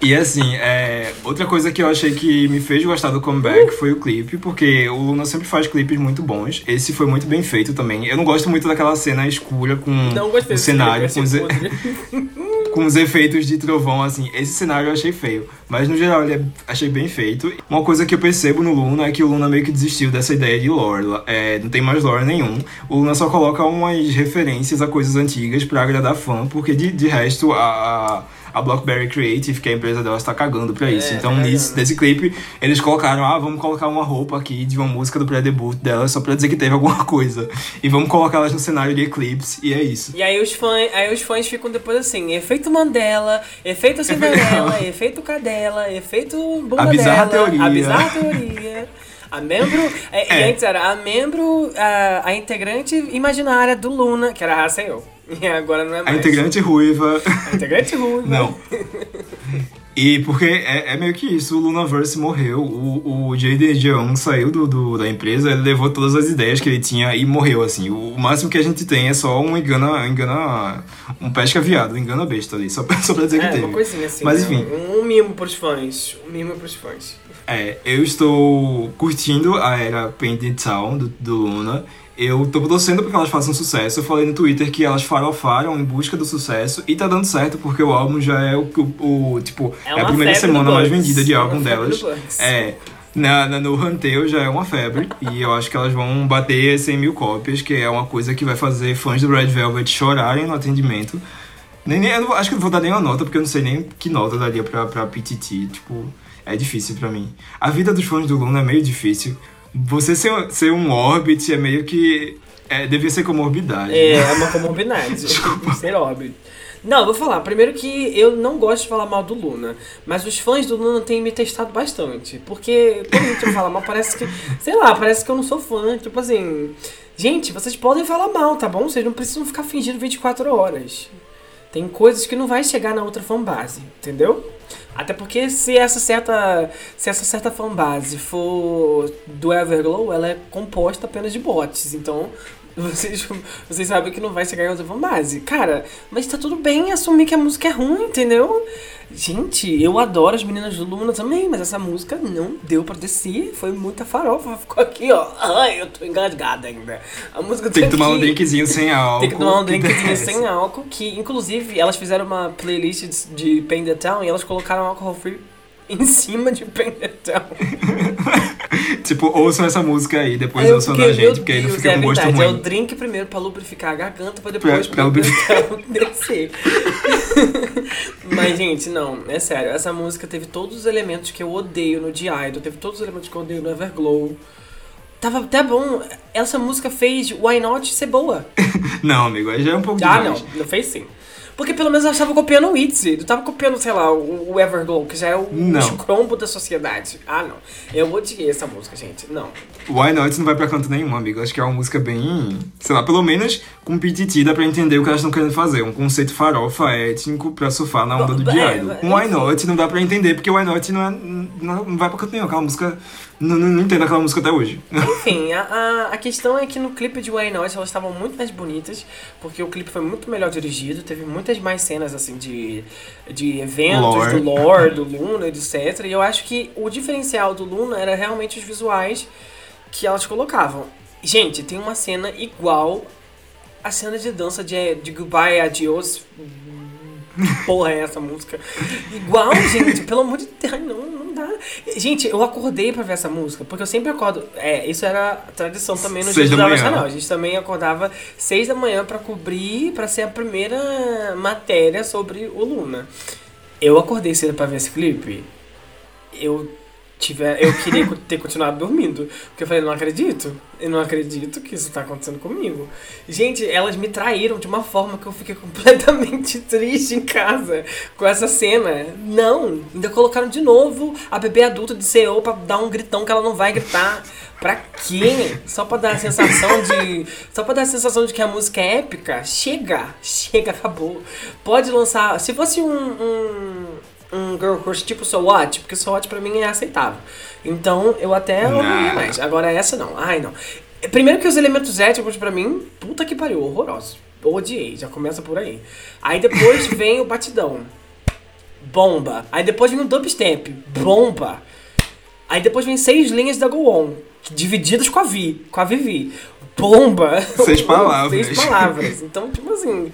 E assim, é, outra coisa que eu achei que me fez gostar do comeback foi o clipe, porque o Luna sempre faz clipes muito bons. Esse foi muito bem feito também. Eu não gosto muito daquela cena escura com o cenário, com os, com os efeitos de trovão, assim. Esse cenário eu achei feio. Mas no geral, ele é, achei bem feito. Uma coisa que eu percebo no Luna é que o Luna meio que desistiu dessa ideia de lore. É, não tem mais lore nenhum. O Luna só coloca umas referências a coisas antigas pra agradar fã, porque de, de resto, a. a Blockberry Creative, que é a empresa dela, está cagando pra isso. É, então, tá nesse, clipe, eles colocaram, ah, vamos colocar uma roupa aqui de uma música do pré-debut dela, só pra dizer que teve alguma coisa. E vamos colocar elas no cenário de Eclipse, e é isso. E aí os, fãs, aí os fãs ficam depois assim, efeito Mandela, efeito Cinderela, efeito Cadela, efeito bunda A bizarra dela, teoria. a bizarra teoria. A membro. é, E É. antes era a membro, a, a integrante imaginária do Luna, que era a Haseo. E agora não é A mais. integrante ruiva. A integrante ruim. Não. E porque é, é meio que isso, o Lunaverse morreu, o, o Jaden Jeong saiu do, do- da empresa, ele levou todas as ideias que ele tinha e morreu, assim. O, máximo que a gente tem é só um engana, engana um pesca viado, um engana besta ali, só, pra- só pra dizer É, que teve. uma coisinha assim. Mas né? enfim, Um mimo pros fãs. Um mimo pros fãs. é, eu estou curtindo a era Painted Town do, do Luna. Eu tô torcendo pra que elas façam sucesso. Eu falei no Twitter que elas farofaram em busca do sucesso e tá dando certo porque o álbum já é o, o, o tipo, É é, a primeira semana mais vendida de É álbum febre delas. É. Na, na- no Huntail já é uma febre e eu acho que elas vão bater 100 mil cópias, que é uma coisa que vai fazer fãs do Red Velvet chorarem no atendimento. Nem, nem, eu não- acho que não vou dar nenhuma nota, porque eu não sei nem que nota daria pra, pra PTT. Tipo, é difícil pra mim. A vida dos fãs do Luna é meio difícil. Você ser, ser um Orbit é meio que. É, devia ser comorbidade. É, é uma comorbidade. ser óbvio. Não, eu vou falar. Primeiro que eu não gosto de falar mal do Luna. Mas os fãs do Luna têm me testado bastante. Porque quando gente fala mal, parece que. Sei lá, parece que eu não sou fã. Tipo assim. Gente, vocês podem falar mal, tá bom? Vocês não precisam ficar fingindo 24 horas. Tem coisas que não vai chegar na outra fanbase, entendeu? Até porque se essa certa se essa certa fanbase for do Everglow, ela é composta apenas de bots. Então, vocês, vocês sabem que não vai chegar em outra fanbase. Cara, mas tá tudo bem assumir que a música é ruim, entendeu? Gente, eu adoro as meninas do Luna também, mas essa música não deu pra descer. Foi muita farofa. Ficou aqui, ó. Ai, eu tô engasgada ainda. A música Tem tá que tomar um drinkzinho sem álcool. Tem que tomar um drinkzinho sem álcool, que inclusive elas fizeram uma playlist de, de Pain the Town e elas colocaram alcohol free em cima de Town. Tipo, ouçam essa música aí, depois eu ouçam da gente, meu porque aí não Deus, fica é com gosto verdade, ruim. é o drink primeiro pra lubrificar a garganta, pra depois Pra- pra Town descer. Mas, gente, não, é sério, essa música teve todos os elementos que eu odeio no The Idol, teve todos os elementos que eu odeio no Everglow. Tava até bom, essa música fez Why Not ser boa. Não, amigo, aí já é um pouco Ah, demais. não, não fez sim. Porque pelo menos ela estava copiando o Itzy. Não tava copiando, sei lá, o, Everglow, que já é o Não. escrombo da sociedade. Ah, não. Eu odiei essa música, gente. Não. Why Not não vai pra canto nenhum, amigo. Acho que é uma música bem. Sei lá, pelo menos com PTT dá pra entender o que elas estão querendo fazer. Um conceito farofa étnico pra surfar na onda do É, Idol. Com Why enfim. Not não dá pra entender, porque Why Not não, é, não, não vai pra canto nenhum. Aquela música. Não, não, não entendo aquela música até hoje. Enfim, a, a, a questão é que no clipe de Why Not elas estavam muito mais bonitas, porque o clipe foi muito melhor dirigido, teve muitas mais cenas assim de, de eventos, Lore. do lore, do Luna, etc. E eu acho que o diferencial do Luna era realmente os visuais que elas colocavam. Gente, tem uma cena igual a cena de dança de, de Goodbye Adios. Porra é essa música? Igual, gente, pelo amor de Deus, não, não dá. Gente, eu acordei pra ver essa música, porque eu sempre acordo. É, isso era tradição também no Seis Dia da manhã. Nacional. A gente também acordava seis da manhã pra cobrir, pra ser a primeira matéria sobre o Luna. Eu acordei cedo pra ver esse clipe. Eu tiver, eu queria ter continuado dormindo, porque eu falei, não acredito. Eu não acredito que isso tá acontecendo comigo. Gente, elas me traíram de uma forma que eu fiquei completamente triste em casa com essa cena. Não, ainda colocaram de novo a bebê adulta de CEO pra dar um gritão que ela não vai gritar. Pra quê? Só pra dar a sensação de. Só pra dar a sensação de que a música é épica? Chega! Chega, acabou. Pode lançar. Se fosse um. um um girl crush tipo So What, porque So What pra mim é aceitável. Então eu até ouviria mais. Agora essa não. Ai, não. Primeiro que os elementos étnicos pra mim, puta que pariu, horrorosos. Odiei, já começa por aí. Aí depois vem o batidão. Bomba. Aí depois vem o dubstep. Bomba. Aí depois vem seis linhas da Go On, divididas com a Vi, com a Vivi. Bomba. Seis palavras. seis palavras. Então, tipo assim,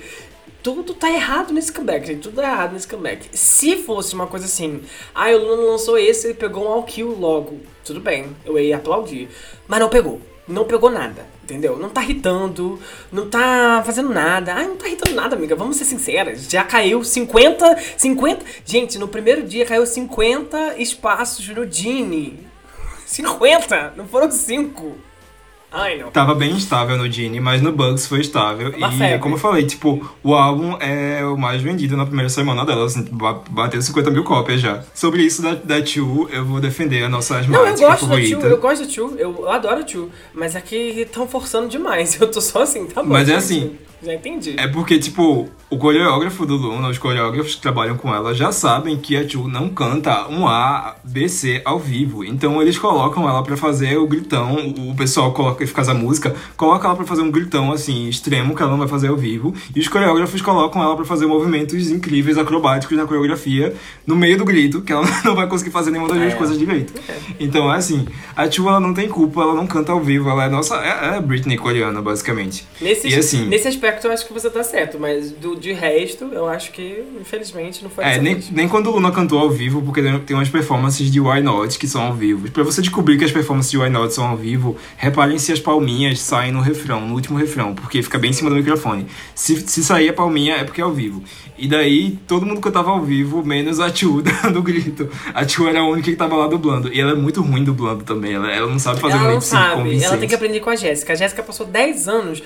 tudo tá errado nesse comeback, gente. Tudo tá errado nesse comeback. Se fosse uma coisa assim, ah, o Luna lançou esse e pegou um all kill logo. Tudo bem, eu ia aplaudir. Mas não pegou. Não pegou nada, entendeu? Não tá irritando, não tá fazendo nada. Ai, não tá irritando nada, amiga. Vamos ser sinceras. Já caiu 50, 50. Gente, no primeiro dia caiu 50 espaços no Dini. 50, não foram 5. Ai, não. Tava bem instável no Genie, mas no Bugs foi estável. Uma e febre. como eu falei, tipo, o álbum é o mais vendido na primeira semana dela, assim, ba- bateu 50 mil cópias já. Sobre isso da, da Tio, eu vou defender a nossa Não, eu asmática gosto da Tio, favorita. eu gosto da Tio, eu adoro a Tio, mas aqui estão forçando demais. Eu tô só assim, tá bom. Mas é gente. assim, Já entendi. É porque, tipo, o coreógrafo do Luna, os coreógrafos que trabalham com ela já sabem que a Chu não canta um A, B, C ao vivo. Então eles colocam ela pra fazer o gritão, o pessoal coloca, faz a música, coloca ela pra fazer um gritão, assim, extremo, que ela não vai fazer ao vivo. E os coreógrafos colocam ela pra fazer movimentos incríveis, acrobáticos na coreografia, no meio do grito, que ela não vai conseguir fazer nenhuma das duas É. coisas direito. Então, é assim, a Chu, ela não tem culpa, ela não canta ao vivo, ela é nossa, é, é Britney coreana, basicamente. Nesse, e assim- nesse aspecto eu acho que você tá certo, mas do, de resto eu acho que infelizmente não foi É, nem, vez. nem quando o Luna cantou ao vivo, porque tem- tem umas performances de Why Not que são ao vivo. Pra você descobrir que as performances de Why Not são ao vivo, reparem se as palminhas saem no refrão, no último refrão, porque fica bem em cima do microfone. Se, se sair a palminha é porque é ao vivo. E daí todo mundo cantava ao vivo, menos a Tio dando grito. A Tio era a única que tava lá dublando. E ela é muito ruim dublando também. Ela, ela não sabe fazer Ela um não sabe, ela tem que aprender com a Jéssica. A Jéssica passou 10 anos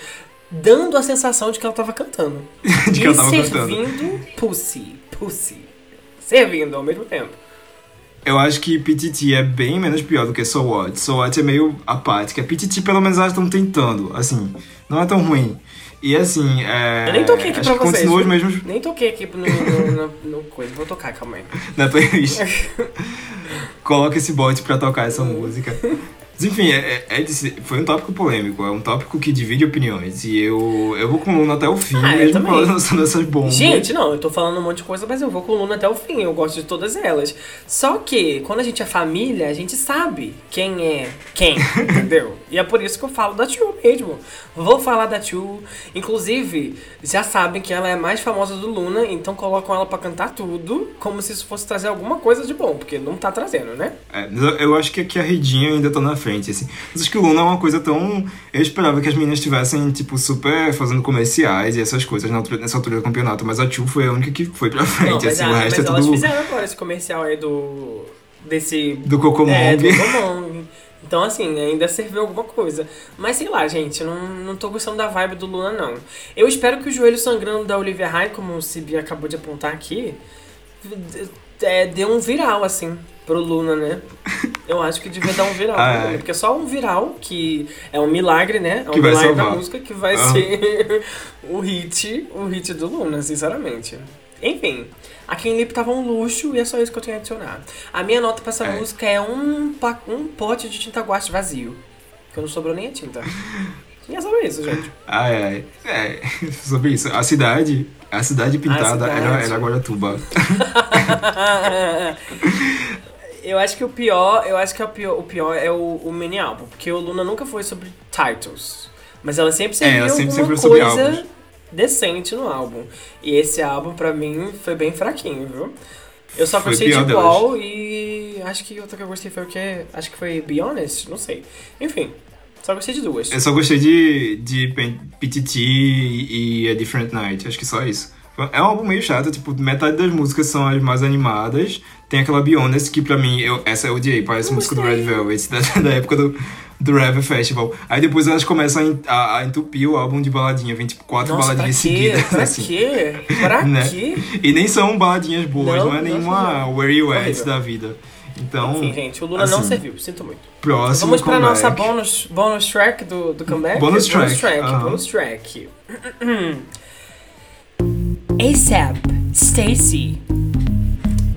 dando a sensação de que ela tava cantando. De que e ela tava cantando. servindo pussy, pussy. Servindo ao mesmo tempo. Eu acho que PTT é bem menos pior do que So What. So What é meio apática. PTT, pelo menos, elas estão tentando. Assim, não é tão ruim. E assim, é. Eu nem toquei aqui acho pra vocês. continua os mesmos Nem toquei aqui no, no, no, no coisa. Vou tocar, calma aí. na playlist. Coloca esse bot pra tocar essa música. Mas enfim, é, é- é foi um tópico polêmico, é um tópico que divide opiniões. E eu, eu vou com o Luna até o fim, Ah, mesmo falando lançando essas bombas. Gente, não, eu tô falando um monte de coisa, mas eu vou com o Luna até o fim. Eu gosto de todas elas. Só que, quando a gente é família, a gente sabe quem é quem, entendeu? E é por isso que eu falo da Tio mesmo. Vou falar da Tio. Inclusive, já sabem que ela é a mais famosa do Luna, então colocam ela pra cantar tudo, como se isso fosse trazer alguma coisa de bom, porque não tá trazendo, né? É, eu acho que aqui a Redinha ainda tá na frente, assim. Mas acho que o Luna é uma coisa tão. Eu esperava que as meninas estivessem, tipo, super fazendo comerciais e essas coisas nessa altura do campeonato, mas a Tio foi a única que foi pra frente, Não, mas, assim. o resto mas é elas tudo fizeram agora esse comercial aí do. desse do Cocomong. É, do Cocomong. Então, assim, ainda serviu alguma coisa. Mas sei lá, gente, não, não tô gostando da vibe do Luna, não. Eu espero que o joelho sangrando da Olivia High, como o Cibi acabou de apontar aqui, é, dê um viral, assim, pro Luna, né? Eu acho que devia dar um viral Ah, é. Luna. Porque só um viral, que é um milagre, né? É um milagre da música que vai Ah. ser o hit, o hit do Luna, sinceramente. Enfim, a Kim Lip tava um luxo e é só isso que eu tenho a adicionar. A minha nota pra essa É. música é um, um pote de tinta guache vazio. Que não sobrou nem a tinta. E é sobre isso, gente. Ai, ai. É, sobre isso. A cidade, a cidade pintada cidade. Era, era Guaratuba. eu acho que o pior, eu acho que é o pior, o pior é o, o mini álbum, porque o Luna nunca foi sobre titles, mas ela sempre serviu É, ela sempre- alguma sempre coisa decente no álbum. E esse álbum pra mim foi bem fraquinho, viu? Eu só gostei de. Wall e acho que outra que eu gostei foi o quê? Acho que foi Be Honest, não sei. Enfim, só gostei de duas. Eu só gostei de, de PTT e A Different Night, acho que só isso. É um álbum meio chato, tipo, metade das músicas são as mais animadas. Tem aquela Be Honest, que pra mim, eu, essa eu odiei, parece Eu música do Red. Velvet, da, da época do, do Rev Festival. Aí depois elas começam a a, a entupir o álbum de baladinha, vem tipo quatro Nossa, pra baladinhas quê? seguidas, Pra assim. quê? Pra Né? quê? E nem são baladinhas boas, Não, não, é não, nenhuma não. Where You At da vida. Então, Enfim, gente, o Lula não assim, serviu, sinto muito. próximo Vamos pra comeback. nossa bonus, bonus track do, do comeback? Bonus Bonus track, track, aham. bonus track. ASAP, Stacy.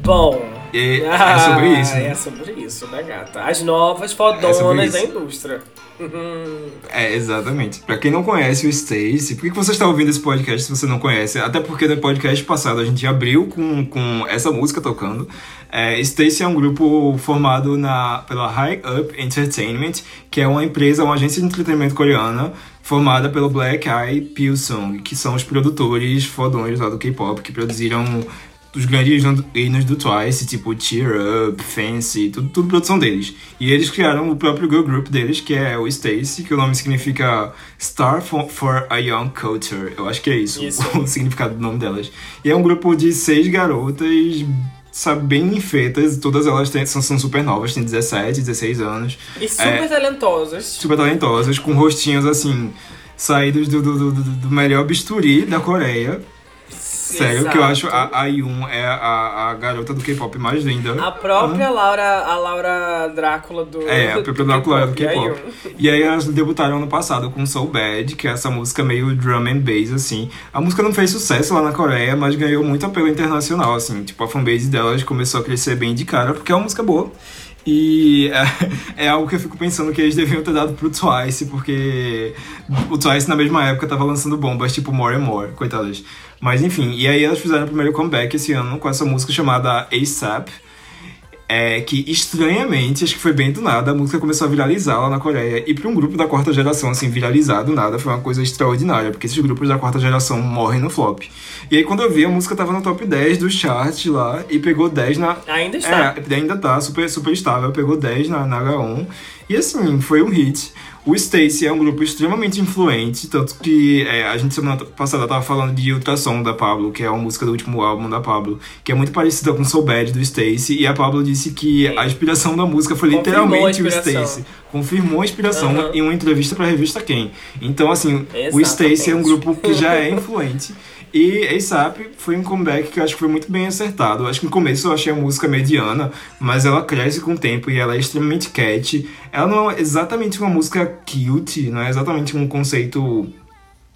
Bom. E é sobre isso, né? É sobre isso, né, gata? As novas É fodonas isso. da indústria. Uhum. É, exatamente. Pra quem não conhece o Stacy, por que que você está ouvindo esse podcast se você não conhece? Até porque no podcast passado a gente abriu com, com essa música tocando. É, Stacy é um grupo formado na, pela High Up Entertainment, que é uma empresa, uma agência de entretenimento coreana, formada pelo Black Eye Pilsung, que são os produtores fodões lá do K-pop, que produziram os grandes hinos do Twice, tipo Cheer Up, Fancy, tudo, tudo produção deles. E eles criaram o próprio girl group deles, que é o Stacy, que o nome significa Star for, for a Young Culture. Eu acho que é isso, Isso. o significado do nome delas. E é um grupo de seis garotas, sabe, bem feitas, todas elas têm, são, são super novas, têm 17, 16 anos E super talentosas. super talentosas, com rostinhos assim, saídos do, do, do, do- do melhor bisturi da Coreia. Sério, que eu acho a, a Yun é a, a garota do K-pop mais linda. A própria Laura, a Laura Drácula do. É, a própria Drácula do e aí, K-pop. E aí elas debutaram ano passado com Soul Bad, que é essa música meio drum and bass, assim. A música não fez sucesso lá na Coreia, mas ganhou muito apelo internacional, assim. Tipo, a fanbase delas começou a crescer bem de cara, porque é uma música boa. E é, é algo que eu fico pensando que eles deviam ter dado pro Twice, porque o Twice na mesma época tava lançando bombas tipo More and More, coitadas. Mas enfim, e aí elas fizeram o primeiro comeback esse ano com essa música chamada ASAP. É que estranhamente, acho que foi bem do nada, a música começou a viralizar lá na Coreia. E pra um grupo da quarta geração, assim, viralizar do nada foi uma coisa extraordinária, porque esses grupos da quarta geração morrem no flop. E aí quando eu vi, a música tava no top 10 do chart lá e pegou 10 na. Ainda está. É, ainda tá super, super estável, pegou 10 na, na H1. E assim, foi um hit. O Stacy é um grupo extremamente influente, tanto que é, a gente semana passada tava falando de Ultrassom da Pablo, que é uma música do último álbum da Pablo, que é muito parecida com Soul Bad do Stacy, e a Pablo disse que a inspiração da música foi Confirmou a literalmente o. Stacy. Confirmou a inspiração Aham. em uma entrevista pra revista Quem. Então, assim, o Exatamente. Stacy é um grupo que já é influente. E ASAP foi um comeback que eu acho que foi muito bem acertado. Eu acho que no começo eu achei a música mediana, mas ela cresce com o tempo e ela é extremamente catchy. Ela não é exatamente uma música cute, não é exatamente um conceito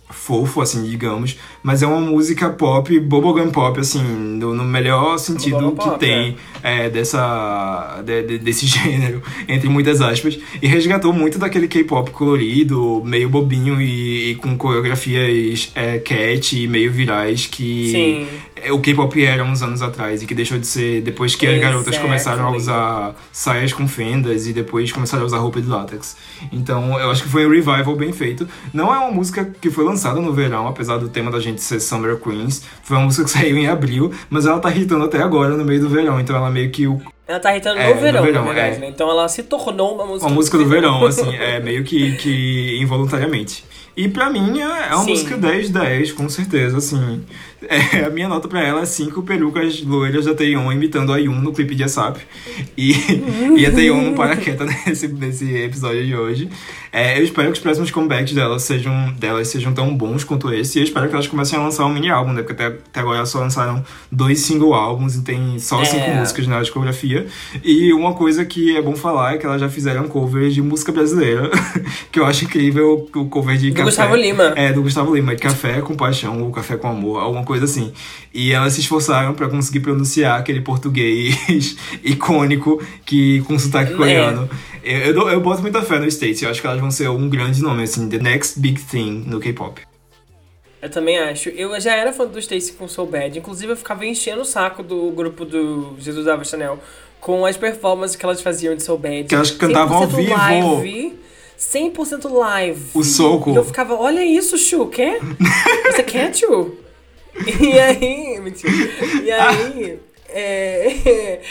fofo, assim, digamos, mas é uma música pop, bubblegum pop, assim, no, no melhor sentido que pop, tem é, dessa, de- de- desse gênero, entre muitas aspas, e resgatou muito daquele K-pop colorido, meio bobinho e, e com coreografias é, cat e meio virais que Sim. É, o K-pop era uns anos atrás e que deixou de ser depois que as garotas começaram a usar saias com fendas e depois começaram a usar roupa de látex. Então eu acho que foi um revival bem feito. Não é uma música que foi lançada no verão, apesar do tema da gente ser Summer Queens. Foi uma música que saiu em abril, mas ela tá hitando até agora no meio do verão. Então ela meio que o, Ela tá irritando É, no no verão, verão, na verdade, é. né? Então ela se tornou uma música. uma música do verão, assim, é meio que, que involuntariamente. E pra mim é é uma Sim. música 10-10, com certeza, assim. É, a minha nota pra ela é 5 perucas loiras da Taeyeon imitando a Yun no clipe de ASAP. E, e a Taeyeon não para quieta nesse, nesse episódio de hoje. É, eu espero que os próximos comebacks delas sejam, delas sejam tão bons quanto esse. E eu espero que elas comecem a lançar um mini álbum, né? Porque até, até agora elas só lançaram dois single álbuns e tem só É. cinco músicas na discografia. E uma coisa que é bom falar é que elas já fizeram covers de música brasileira, que eu acho incrível o cover de. Gustavo Lima. É, do Gustavo Lima, de Café com Paixão ou Café com Amor, alguma coisa assim. E elas se esforçaram pra conseguir pronunciar aquele português icônico que com sotaque É. coreano. Eu, eu, eu boto muita fé no States, eu acho que elas vão ser um grande nome, assim, the next big thing no K-pop. Eu também acho. Eu já era fã do Stacy com Soul Bad. Inclusive, eu ficava enchendo o saco do grupo do Jesus Dava Chanel com as performances que elas faziam de Soul Bad. Que elas cantavam ao 100% vivo. Live, 100% live. O soco. E eu ficava, olha isso, Chu, quer? Você quer, Chu? E aí... Mentira. E aí... É...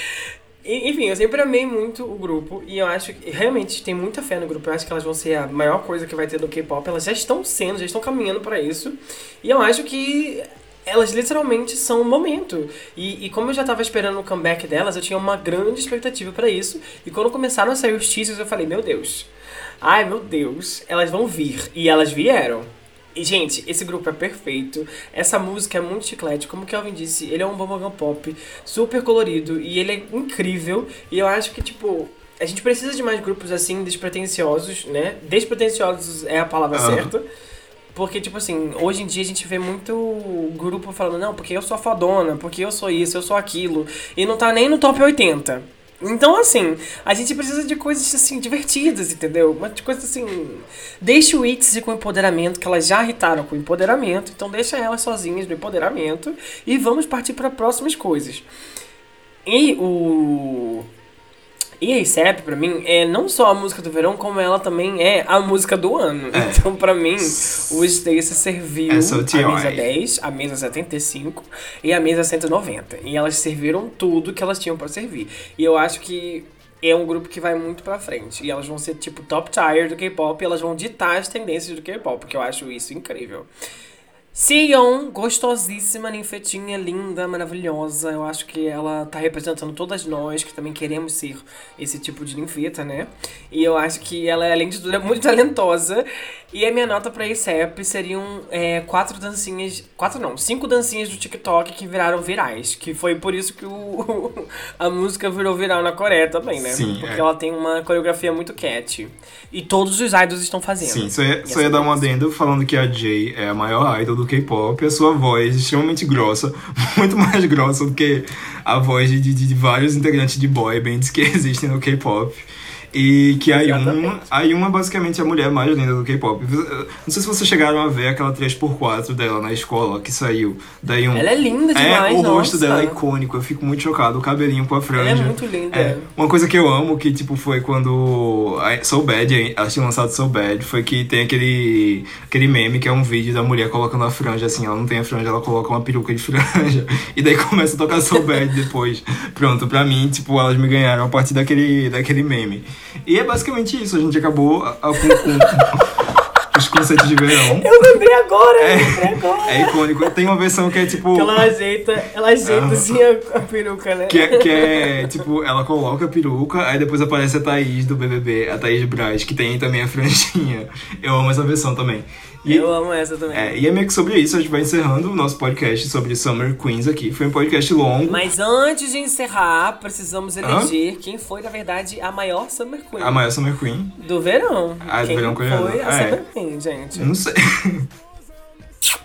E, Enfim, eu sempre amei muito o grupo e eu acho que realmente tem muita fé no grupo. Eu acho que elas vão ser a maior coisa que vai ter do K-pop. Elas já estão sendo, já estão caminhando pra isso. E eu acho que elas literalmente são o momento. E, e como eu já tava esperando o comeback delas, eu tinha uma grande expectativa pra isso. E quando começaram a sair os teasers, eu falei, meu Deus. Ai, meu Deus, elas vão vir. E elas vieram. E, gente, esse grupo é perfeito. Essa música é muito chiclete. Como o Kelvin disse, ele é um bubblegum pop super colorido. E ele é incrível. E eu acho que, tipo, a gente precisa de mais grupos assim, despretensiosos, né? Despretensiosos é a palavra Aham. certa. Porque, tipo assim, hoje em dia a gente vê muito grupo falando, não, porque eu sou a fodona, porque eu sou isso, eu sou aquilo. E não tá nem no top 80. Então, assim, a gente precisa de coisas, assim, divertidas, entendeu? Uma de coisas, assim... Deixa o ITZY com empoderamento, que elas já irritaram com empoderamento. Então, deixa elas sozinhas no empoderamento. E vamos partir para próximas coisas. E o... E a ASAP, pra mim, é não só a música do verão, como ela também é a música do ano. É. Então, pra mim, o Stacy serviu é a mesa 10, a mesa 75 e a mesa 190. E elas serviram tudo que elas tinham pra servir. E eu acho que é um grupo que vai muito pra frente. E elas vão ser, tipo, top tier do K-pop. E elas vão ditar as tendências do K-pop, porque eu acho isso incrível. Sion, gostosíssima, ninfetinha, linda, maravilhosa. Eu acho que ela tá representando todas nós que também queremos ser esse tipo de ninfeta, né? E eu acho que ela, além de tudo, é muito talentosa. E a minha nota pra ASAP seriam é, quatro dancinhas. Quatro não, cinco dancinhas do TikTok que viraram virais. Que foi por isso que o, a música virou viral na Coreia também, né? Sim, Porque é. ela tem uma coreografia muito cat. E todos os idols estão fazendo. Sim, só ia, só ia dar um adendo falando que a Jay é a maior idol do K-pop, a sua voz é extremamente grossa, muito mais grossa do que a voz de, de, de vários integrantes de boy bands que existem no K-pop. E que a Exatamente. a Yun é basicamente a mulher mais linda do K-pop. Não sei se vocês chegaram a ver aquela 3x4 dela na escola que saiu da Yun. Ela é linda demais, É, o rosto nossa. dela é icônico, eu fico muito chocado, o cabelinho com a franja. Ela é muito linda. É, uma coisa que eu amo, que tipo, foi quando Soul Bad, ela tinha lançado Soul Bad, foi que tem aquele, aquele meme que é um vídeo da mulher colocando a franja, assim, ela não tem a franja, ela coloca uma peruca de franja, e daí começa a tocar Soul Bad depois. Pronto, pra mim, tipo, elas me ganharam a partir daquele, daquele meme. E é basicamente isso, a gente acabou a- a- com, com os conceitos de verão. Eu lembrei agora, eu lembrei agora. É icônico, tem uma versão que é tipo... Que ela ajeita, ela ajeita Ah. assim a, a peruca, né? Que é, que é, tipo, ela coloca a peruca, aí depois aparece a Thaís do BBB, a Thaís Braz, que tem também a franjinha. Eu amo essa versão também. E, Eu amo essa também. é, e é meio que sobre isso, a gente vai encerrando o nosso podcast sobre Summer Queens aqui. Foi um podcast longo. Mas antes de encerrar, precisamos eleger quem foi, na verdade, a maior Summer Queen A maior Summer Queen. do verão. Ah, do verão coreano. foi a Ah, é. Summer Queen, gente? Eu não sei.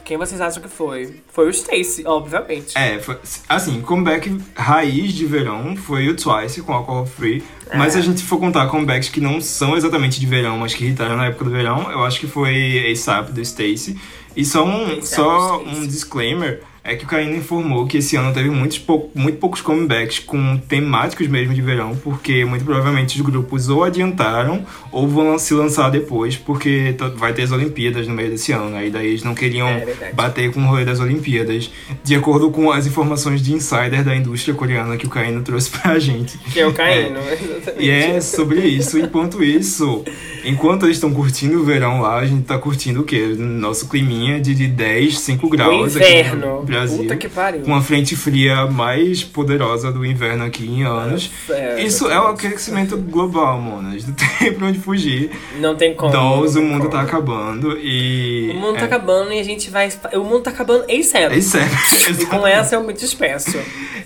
Quem vocês acham que foi? Foi o Stacy, obviamente. É, foi, assim, comeback raiz de verão foi o Twice com Alcohol Free. Mas se a gente for contar comebacks que não são exatamente de verão, mas que irritaram na época do verão, eu acho que foi ASAP do Stacy. E só um, só um disclaimer é que o Caíno informou que esse ano teve muitos pou, muito poucos comebacks com temáticos mesmo de verão, porque muito provavelmente os grupos ou adiantaram ou vão se lançar depois, porque vai ter as Olimpíadas no meio desse ano. Aí daí eles não queriam É bater com o rolê das Olimpíadas, de acordo com as informações de insider da indústria coreana que o Caíno trouxe pra gente. Que é o Caíno, exatamente. E é sobre isso. Enquanto isso, enquanto eles estão curtindo o verão lá, a gente tá curtindo o quê? Nosso climinha de, de 10, 5 O graus inverno. aqui no Brasil. Puta que pariu. Com a frente fria mais poderosa do inverno aqui em anos. É, Isso é o aquecimento global, monas. Não tem pra onde fugir. Não tem como. Dolls, não o mundo como. tá acabando e. O mundo tá é, acabando e a gente vai. O mundo tá acabando em sério. É isso, é. E com essa eu me despeço.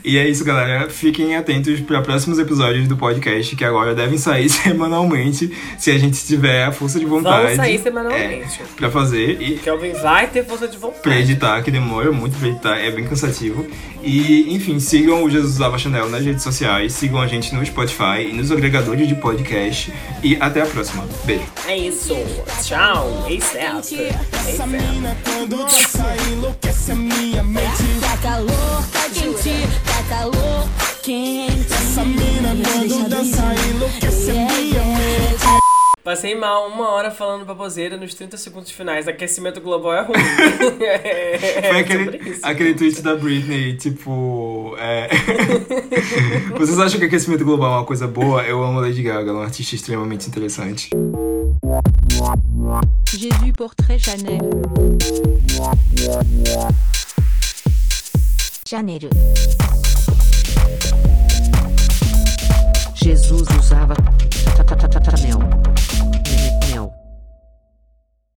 E é isso, galera. Fiquem atentos para próximos episódios do podcast que agora devem sair semanalmente, se a gente tiver a força de vontade. Vão sair semanalmente. É, pra fazer e Kelvin vai ter força de pra vontade. editar, que demora muito pra editar, é bem cansativo. E, enfim, sigam o Jesus Usava Chanel nas redes sociais, sigam a gente no Spotify e nos agregadores de podcast. E até a próxima. Beijo. É isso. Tchau. ASAP. Essa ASAP. mina quando dança enlouquece a minha mente. Tá calor, tá quente, tá calor, quente. Essa mina quando dança enlouquece a minha mente. Passei mal uma hora falando baboseira nos 30 segundos finais. Aquecimento global é ruim. é, Foi aquele, isso. aquele tweet da Britney, tipo. é, Vocês acham que aquecimento global é uma coisa boa? Eu amo Lady Gaga, ela é uma artista extremamente interessante. Jésus portrait Chanel. Janeiro. Jesus usava Chanel.